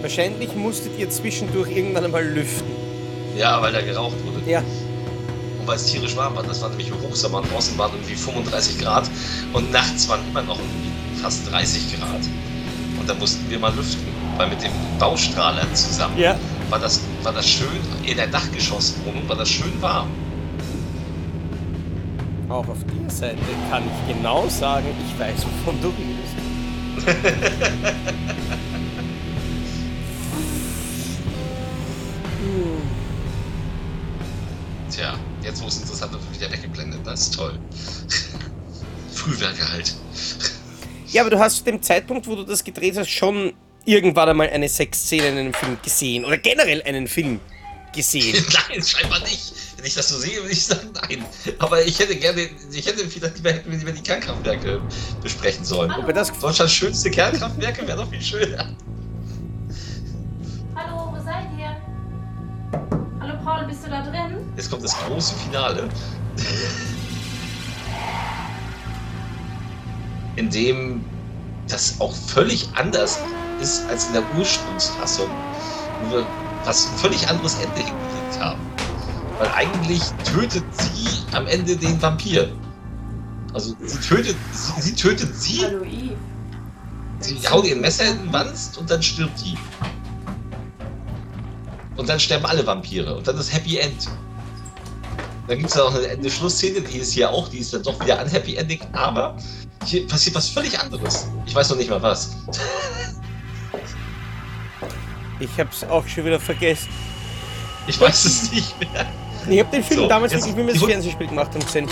wahrscheinlich musstet ihr zwischendurch irgendwann einmal lüften. Ja, weil da geraucht wurde. Ja, Und weil es tierisch warm war. Das war nämlich Hochsommer und draußen waren irgendwie 35 Grad und nachts waren immer noch irgendwie fast 30 Grad. Und da mussten wir mal lüften. weil mit dem Baustrahler zusammen Ja. war, das, war das schön, in der Dachgeschosswohnung war das schön warm. Auch auf der Seite kann ich genau sagen, ich weiß, wovon du redest. Das ist toll. Frühwerke halt. Ja, aber du hast zu dem Zeitpunkt, wo du das gedreht hast, schon irgendwann einmal eine Sexszene in einem Film gesehen. Oder generell einen Film gesehen. nein, scheinbar nicht. Wenn ich das so sehe, würde ich sagen, nein. Aber ich hätte gerne, ich hätte vielleicht lieber, hätten wir lieber die Kernkraftwerke besprechen sollen. Wobei das Deutschlands schönste Kernkraftwerke wäre doch viel schöner. Hallo, wo seid ihr? Hallo Paul, bist du da drin? Jetzt kommt das große Finale. In dem das auch völlig anders ist als in der Ursprungsfassung, wo wir was ein völlig anderes Ende hingekriegt haben. Weil eigentlich tötet sie am Ende den Vampir. Also sie tötet, sie, sie tötet sie, Hallo sie haut ihr Messer in den Wanst und dann stirbt die. Und dann sterben alle Vampire. Und dann ist Happy End. Dann gibt es noch eine, eine Schlussszene, die ist hier auch, die ist dann doch wieder ein Happy Ending, aber hier passiert was völlig anderes. Ich weiß noch nicht mal was. Ich hab's auch schon wieder vergessen. Ich weiß es nicht mehr. Ich hab den Film So, damals jetzt- wirklich, wie wir das Fernsehspiel gemacht haben, gesehen.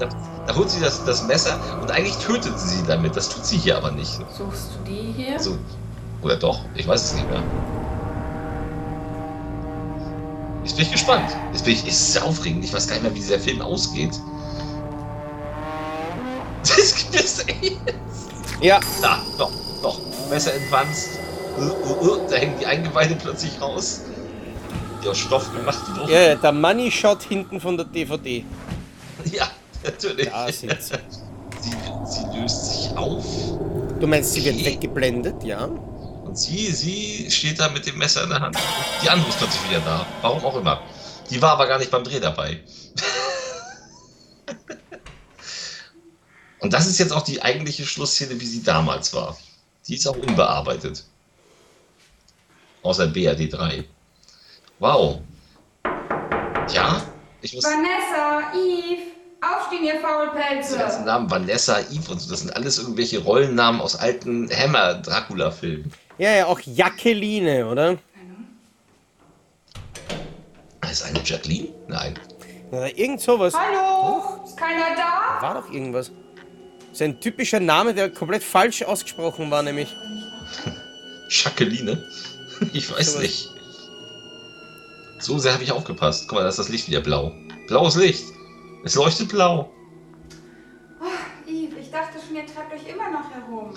Da, da holt sie das, das Messer und eigentlich tötet sie sie damit. Das tut sie hier aber nicht. Suchst du die hier? So. Oder doch? Ich weiß es nicht mehr. Jetzt bin ich gespannt. Jetzt bin ich, es ist sehr aufregend. Ich weiß gar nicht mehr, wie dieser Film ausgeht. Das ey. Ja, Da, doch, doch. Messer advanced. Uh, uh, uh, da hängen die Eingeweide plötzlich raus. Die aus Stoff gemacht wurden. ja, der Money Shot hinten von der DVD. Ja, natürlich. Da sind sie. Sie, sie löst sich auf. Du meinst, sie wird weggeblendet, ja? Und sie, sie steht da mit dem Messer in der Hand. Die andere ist plötzlich wieder da. Warum auch immer. Die war aber gar nicht beim Dreh dabei. Und das ist jetzt auch die eigentliche Schlussszene, wie sie damals war. Die ist auch unbearbeitet. Außer BRD 3. Wow. Ja, ich muss Vanessa, Yves, aufstehen, ihr diese ganzen Faulpelze. Namen, Vanessa, Eve und so, das sind alles irgendwelche Rollennamen aus alten Hammer-Dracula-Filmen. Ja, ja, auch Jacqueline, oder? Ist eine Jacqueline? Nein. Ja, irgend sowas. Hallo? Ist keiner da? War doch irgendwas. Das ist ein typischer Name, der komplett falsch ausgesprochen war, nämlich. Jacqueline? Ich weiß Sowas. nicht. So sehr habe ich aufgepasst. Guck mal, da ist das Licht wieder blau. Blaues Licht. Es leuchtet blau. Yves, ich dachte schon, ihr treibt euch immer noch herum.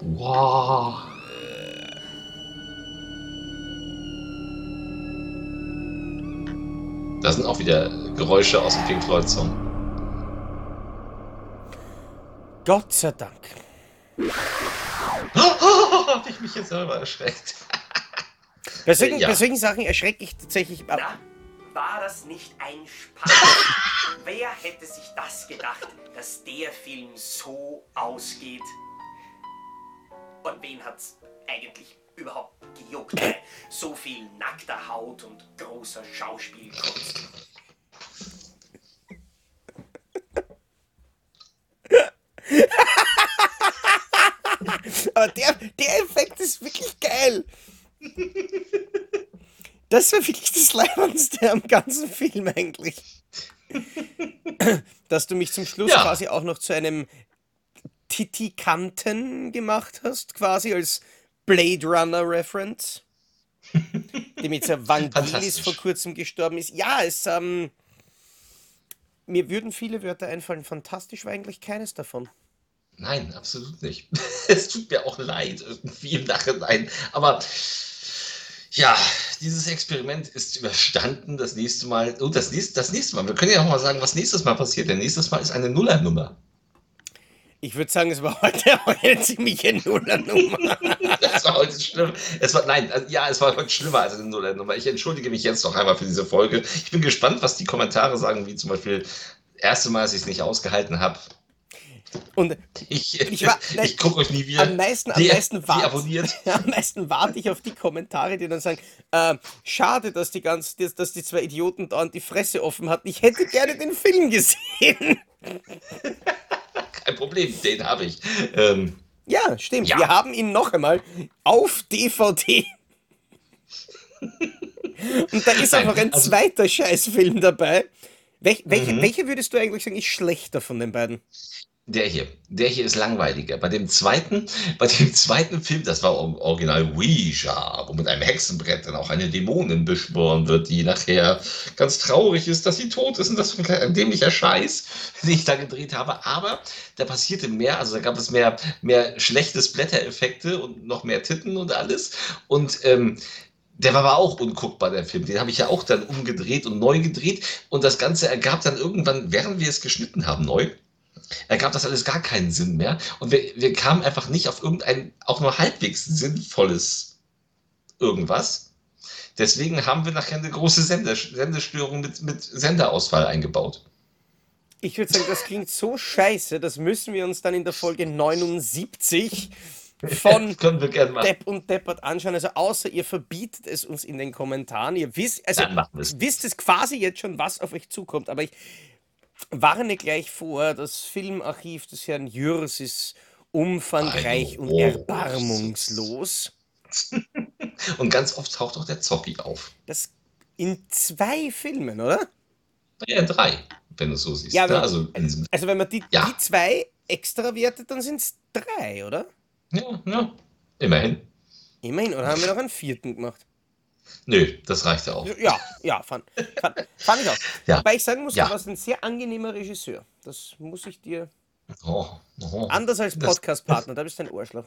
Wow. Da sind auch wieder Geräusche aus dem Pink Floyd Song. Gott sei Dank. Hab ich mich jetzt selber erschreckt. Bei solchen, Ja. bei solchen Sachen erschrecke ich tatsächlich. Na, war das nicht ein Spaß? Wer hätte sich das gedacht, dass der Film so ausgeht? Und wen hat's eigentlich überhaupt gejuckt? So viel nackter Haut und großer Schauspielkunst. Aber der, der Effekt ist wirklich geil. Das war wirklich das Leibendste am ganzen Film eigentlich. Dass du mich zum Schluss Ja. quasi auch noch zu einem Titikanten gemacht hast, quasi als Blade Runner Reference. Jetzt ja Vangelis vor kurzem gestorben ist. Ja, es, ähm, mir würden viele Wörter einfallen. Fantastisch war eigentlich keines davon. Nein, absolut nicht. Es tut mir auch leid, irgendwie im Nachhinein. Aber ja, dieses Experiment ist überstanden. Das nächste Mal, oh, das nächste, das nächste Mal, wir können ja auch mal sagen, was nächstes Mal passiert. Denn nächstes Mal ist eine Nullernummer. Ich würde sagen, es war heute eine ziemliche Nullernummer. Das war heute schlimm. Es war, nein, also, ja, es war heute schlimmer als eine Nullernummer. Ich entschuldige mich jetzt noch einmal für diese Folge. Ich bin gespannt, was die Kommentare sagen, wie zum Beispiel, erste Mal, als ich es nicht ausgehalten habe. Und Ich, ich, ich gucke euch nie wieder. am meisten, am meisten warte am meisten warte ich auf die Kommentare, die dann sagen, äh, schade, dass die ganz, dass, dass die zwei Idioten dauernd die Fresse offen hatten. Ich hätte gerne den Film gesehen. Kein Problem, den habe ich. Ähm, Ja, stimmt. Ja. Wir haben ihn noch einmal auf DVD. Und da ist Nein, auch noch ein also- zweiter Scheißfilm dabei. Welch, welche, Mhm. welche würdest du eigentlich sagen, ist schlechter von den beiden? Der hier, der hier ist langweiliger. Bei dem zweiten, bei dem zweiten Film, das war Original Ouija, wo mit einem Hexenbrett dann auch eine Dämonin beschworen wird, die nachher ganz traurig ist, dass sie tot ist und das ist ein dämlicher Scheiß, den ich da gedreht habe. Aber da passierte mehr, also da gab es mehr, mehr schlechtes Blättereffekte und noch mehr Titten und alles. Und ähm, der war aber auch unguckbar, der Film. Den habe ich ja auch dann umgedreht und neu gedreht. Und das Ganze ergab dann irgendwann, während wir es geschnitten haben, neu, ergab das alles gar keinen Sinn mehr. Und wir, wir kamen einfach nicht auf irgendein, auch nur halbwegs sinnvolles irgendwas. Deswegen haben wir nachher eine große Sendestörung mit, mit Senderausfall eingebaut. Ich würde sagen, das klingt so scheiße, das müssen wir uns dann in der Folge 79 von. Depp und Deppert anschauen. Also außer ihr verbietet es uns in den Kommentaren. Ihr wisst, also wisst es quasi jetzt schon, was auf euch zukommt. Aber ich warne gleich vor, das Filmarchiv des Herrn Jürs ist umfangreich und erbarmungslos. Und ganz oft taucht auch der Zoppi auf. Das in zwei Filmen, oder? Ja, drei, wenn du so siehst. Ja, ne? aber- Also, in, Also wenn man die, Ja. die zwei extra wertet, dann sind es drei, oder? ja, ja, immerhin. Immerhin, oder haben wir noch einen vierten gemacht? Nö, das reicht ja auch. Ja, ja, fand, fand, fand ich auch. Ja. Wobei ich sagen muss, Ja. du warst ein sehr angenehmer Regisseur. Das muss ich dir. Oh, oh. Anders als Podcast-Partner, da bist du ein Arschloch.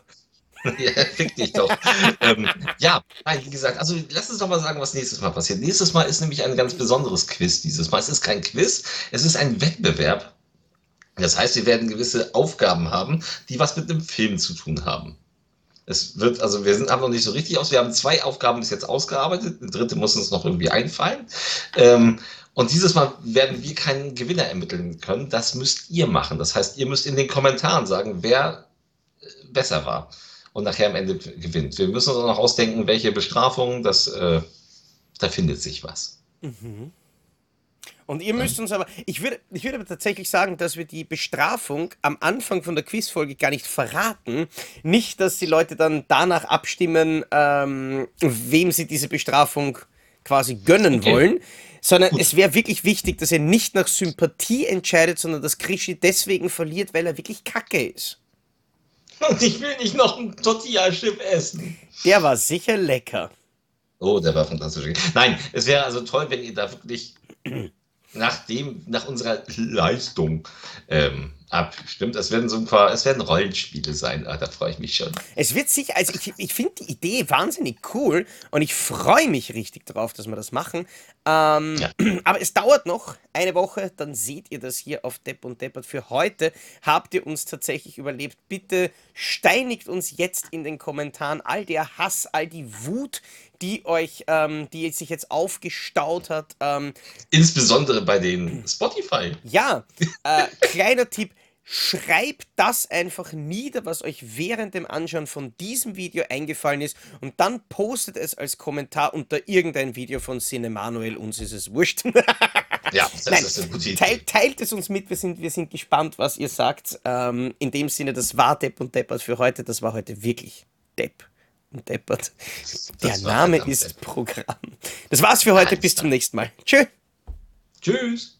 Ja, fick dich doch. ähm, ja, wie gesagt, also lass uns doch mal sagen, was nächstes Mal passiert. Nächstes Mal ist nämlich ein ganz besonderes Quiz dieses Mal. Es ist kein Quiz, es ist ein Wettbewerb. Das heißt, wir werden gewisse Aufgaben haben, die was mit einem Film zu tun haben. Es wird, also wir sind, haben noch nicht so richtig aus. Wir haben zwei Aufgaben bis jetzt ausgearbeitet. Eine dritte muss uns noch irgendwie einfallen. Ähm, und dieses Mal werden wir keinen Gewinner ermitteln können. Das müsst ihr machen. Das heißt, ihr müsst in den Kommentaren sagen, wer äh, besser war und nachher am Ende gewinnt. Wir müssen uns auch noch ausdenken, welche Bestrafung, das, äh, da findet sich was. Und ihr müsst uns aber, ich würde, ich würde aber tatsächlich sagen, dass wir die Bestrafung am Anfang von der Quizfolge gar nicht verraten. Nicht, dass die Leute dann danach abstimmen, ähm, wem sie diese Bestrafung quasi gönnen Okay. wollen, sondern Gut. es wäre wirklich wichtig, dass ihr nicht nach Sympathie entscheidet, sondern dass Krischi deswegen verliert, weil er wirklich kacke ist. Und ich will nicht noch ein Tortilla-Chip essen. Der war sicher lecker. Oh, der war fantastisch. Nein, es wäre also toll, wenn ihr da wirklich nach dem, nach unserer Leistung ähm, abstimmt. Es werden so ein paar, es werden Rollenspiele sein. Ah, da freue ich mich schon. Es wird sicher, also ich, ich finde die Idee wahnsinnig cool und ich freue mich richtig drauf, dass wir das machen. Ähm, Ja. Aber es dauert noch eine Woche, dann seht ihr das hier auf Depp und Deppert. Für heute habt ihr uns tatsächlich überlebt. Bitte steinigt uns jetzt in den Kommentaren all der Hass, all die Wut, die euch, ähm, die sich jetzt aufgestaut hat. Ähm, Insbesondere bei den Spotify. ja, äh, kleiner Tipp. Schreibt das einfach nieder, was euch während dem Anschauen von diesem Video eingefallen ist und dann postet es als Kommentar unter irgendein Video von Cinemanuel. Uns ist es wurscht. Ja, das Nein, ist eine gute Idee. teilt, teilt es uns mit, wir sind, wir sind gespannt, was ihr sagt. Ähm, in dem Sinne, das war Depp und Deppert für heute. Das war heute wirklich Depp und Deppert. Der Name ist Depp. Programm. Das war's für heute. Alles Bis zum nächsten Mal. Tschö. Tschüss.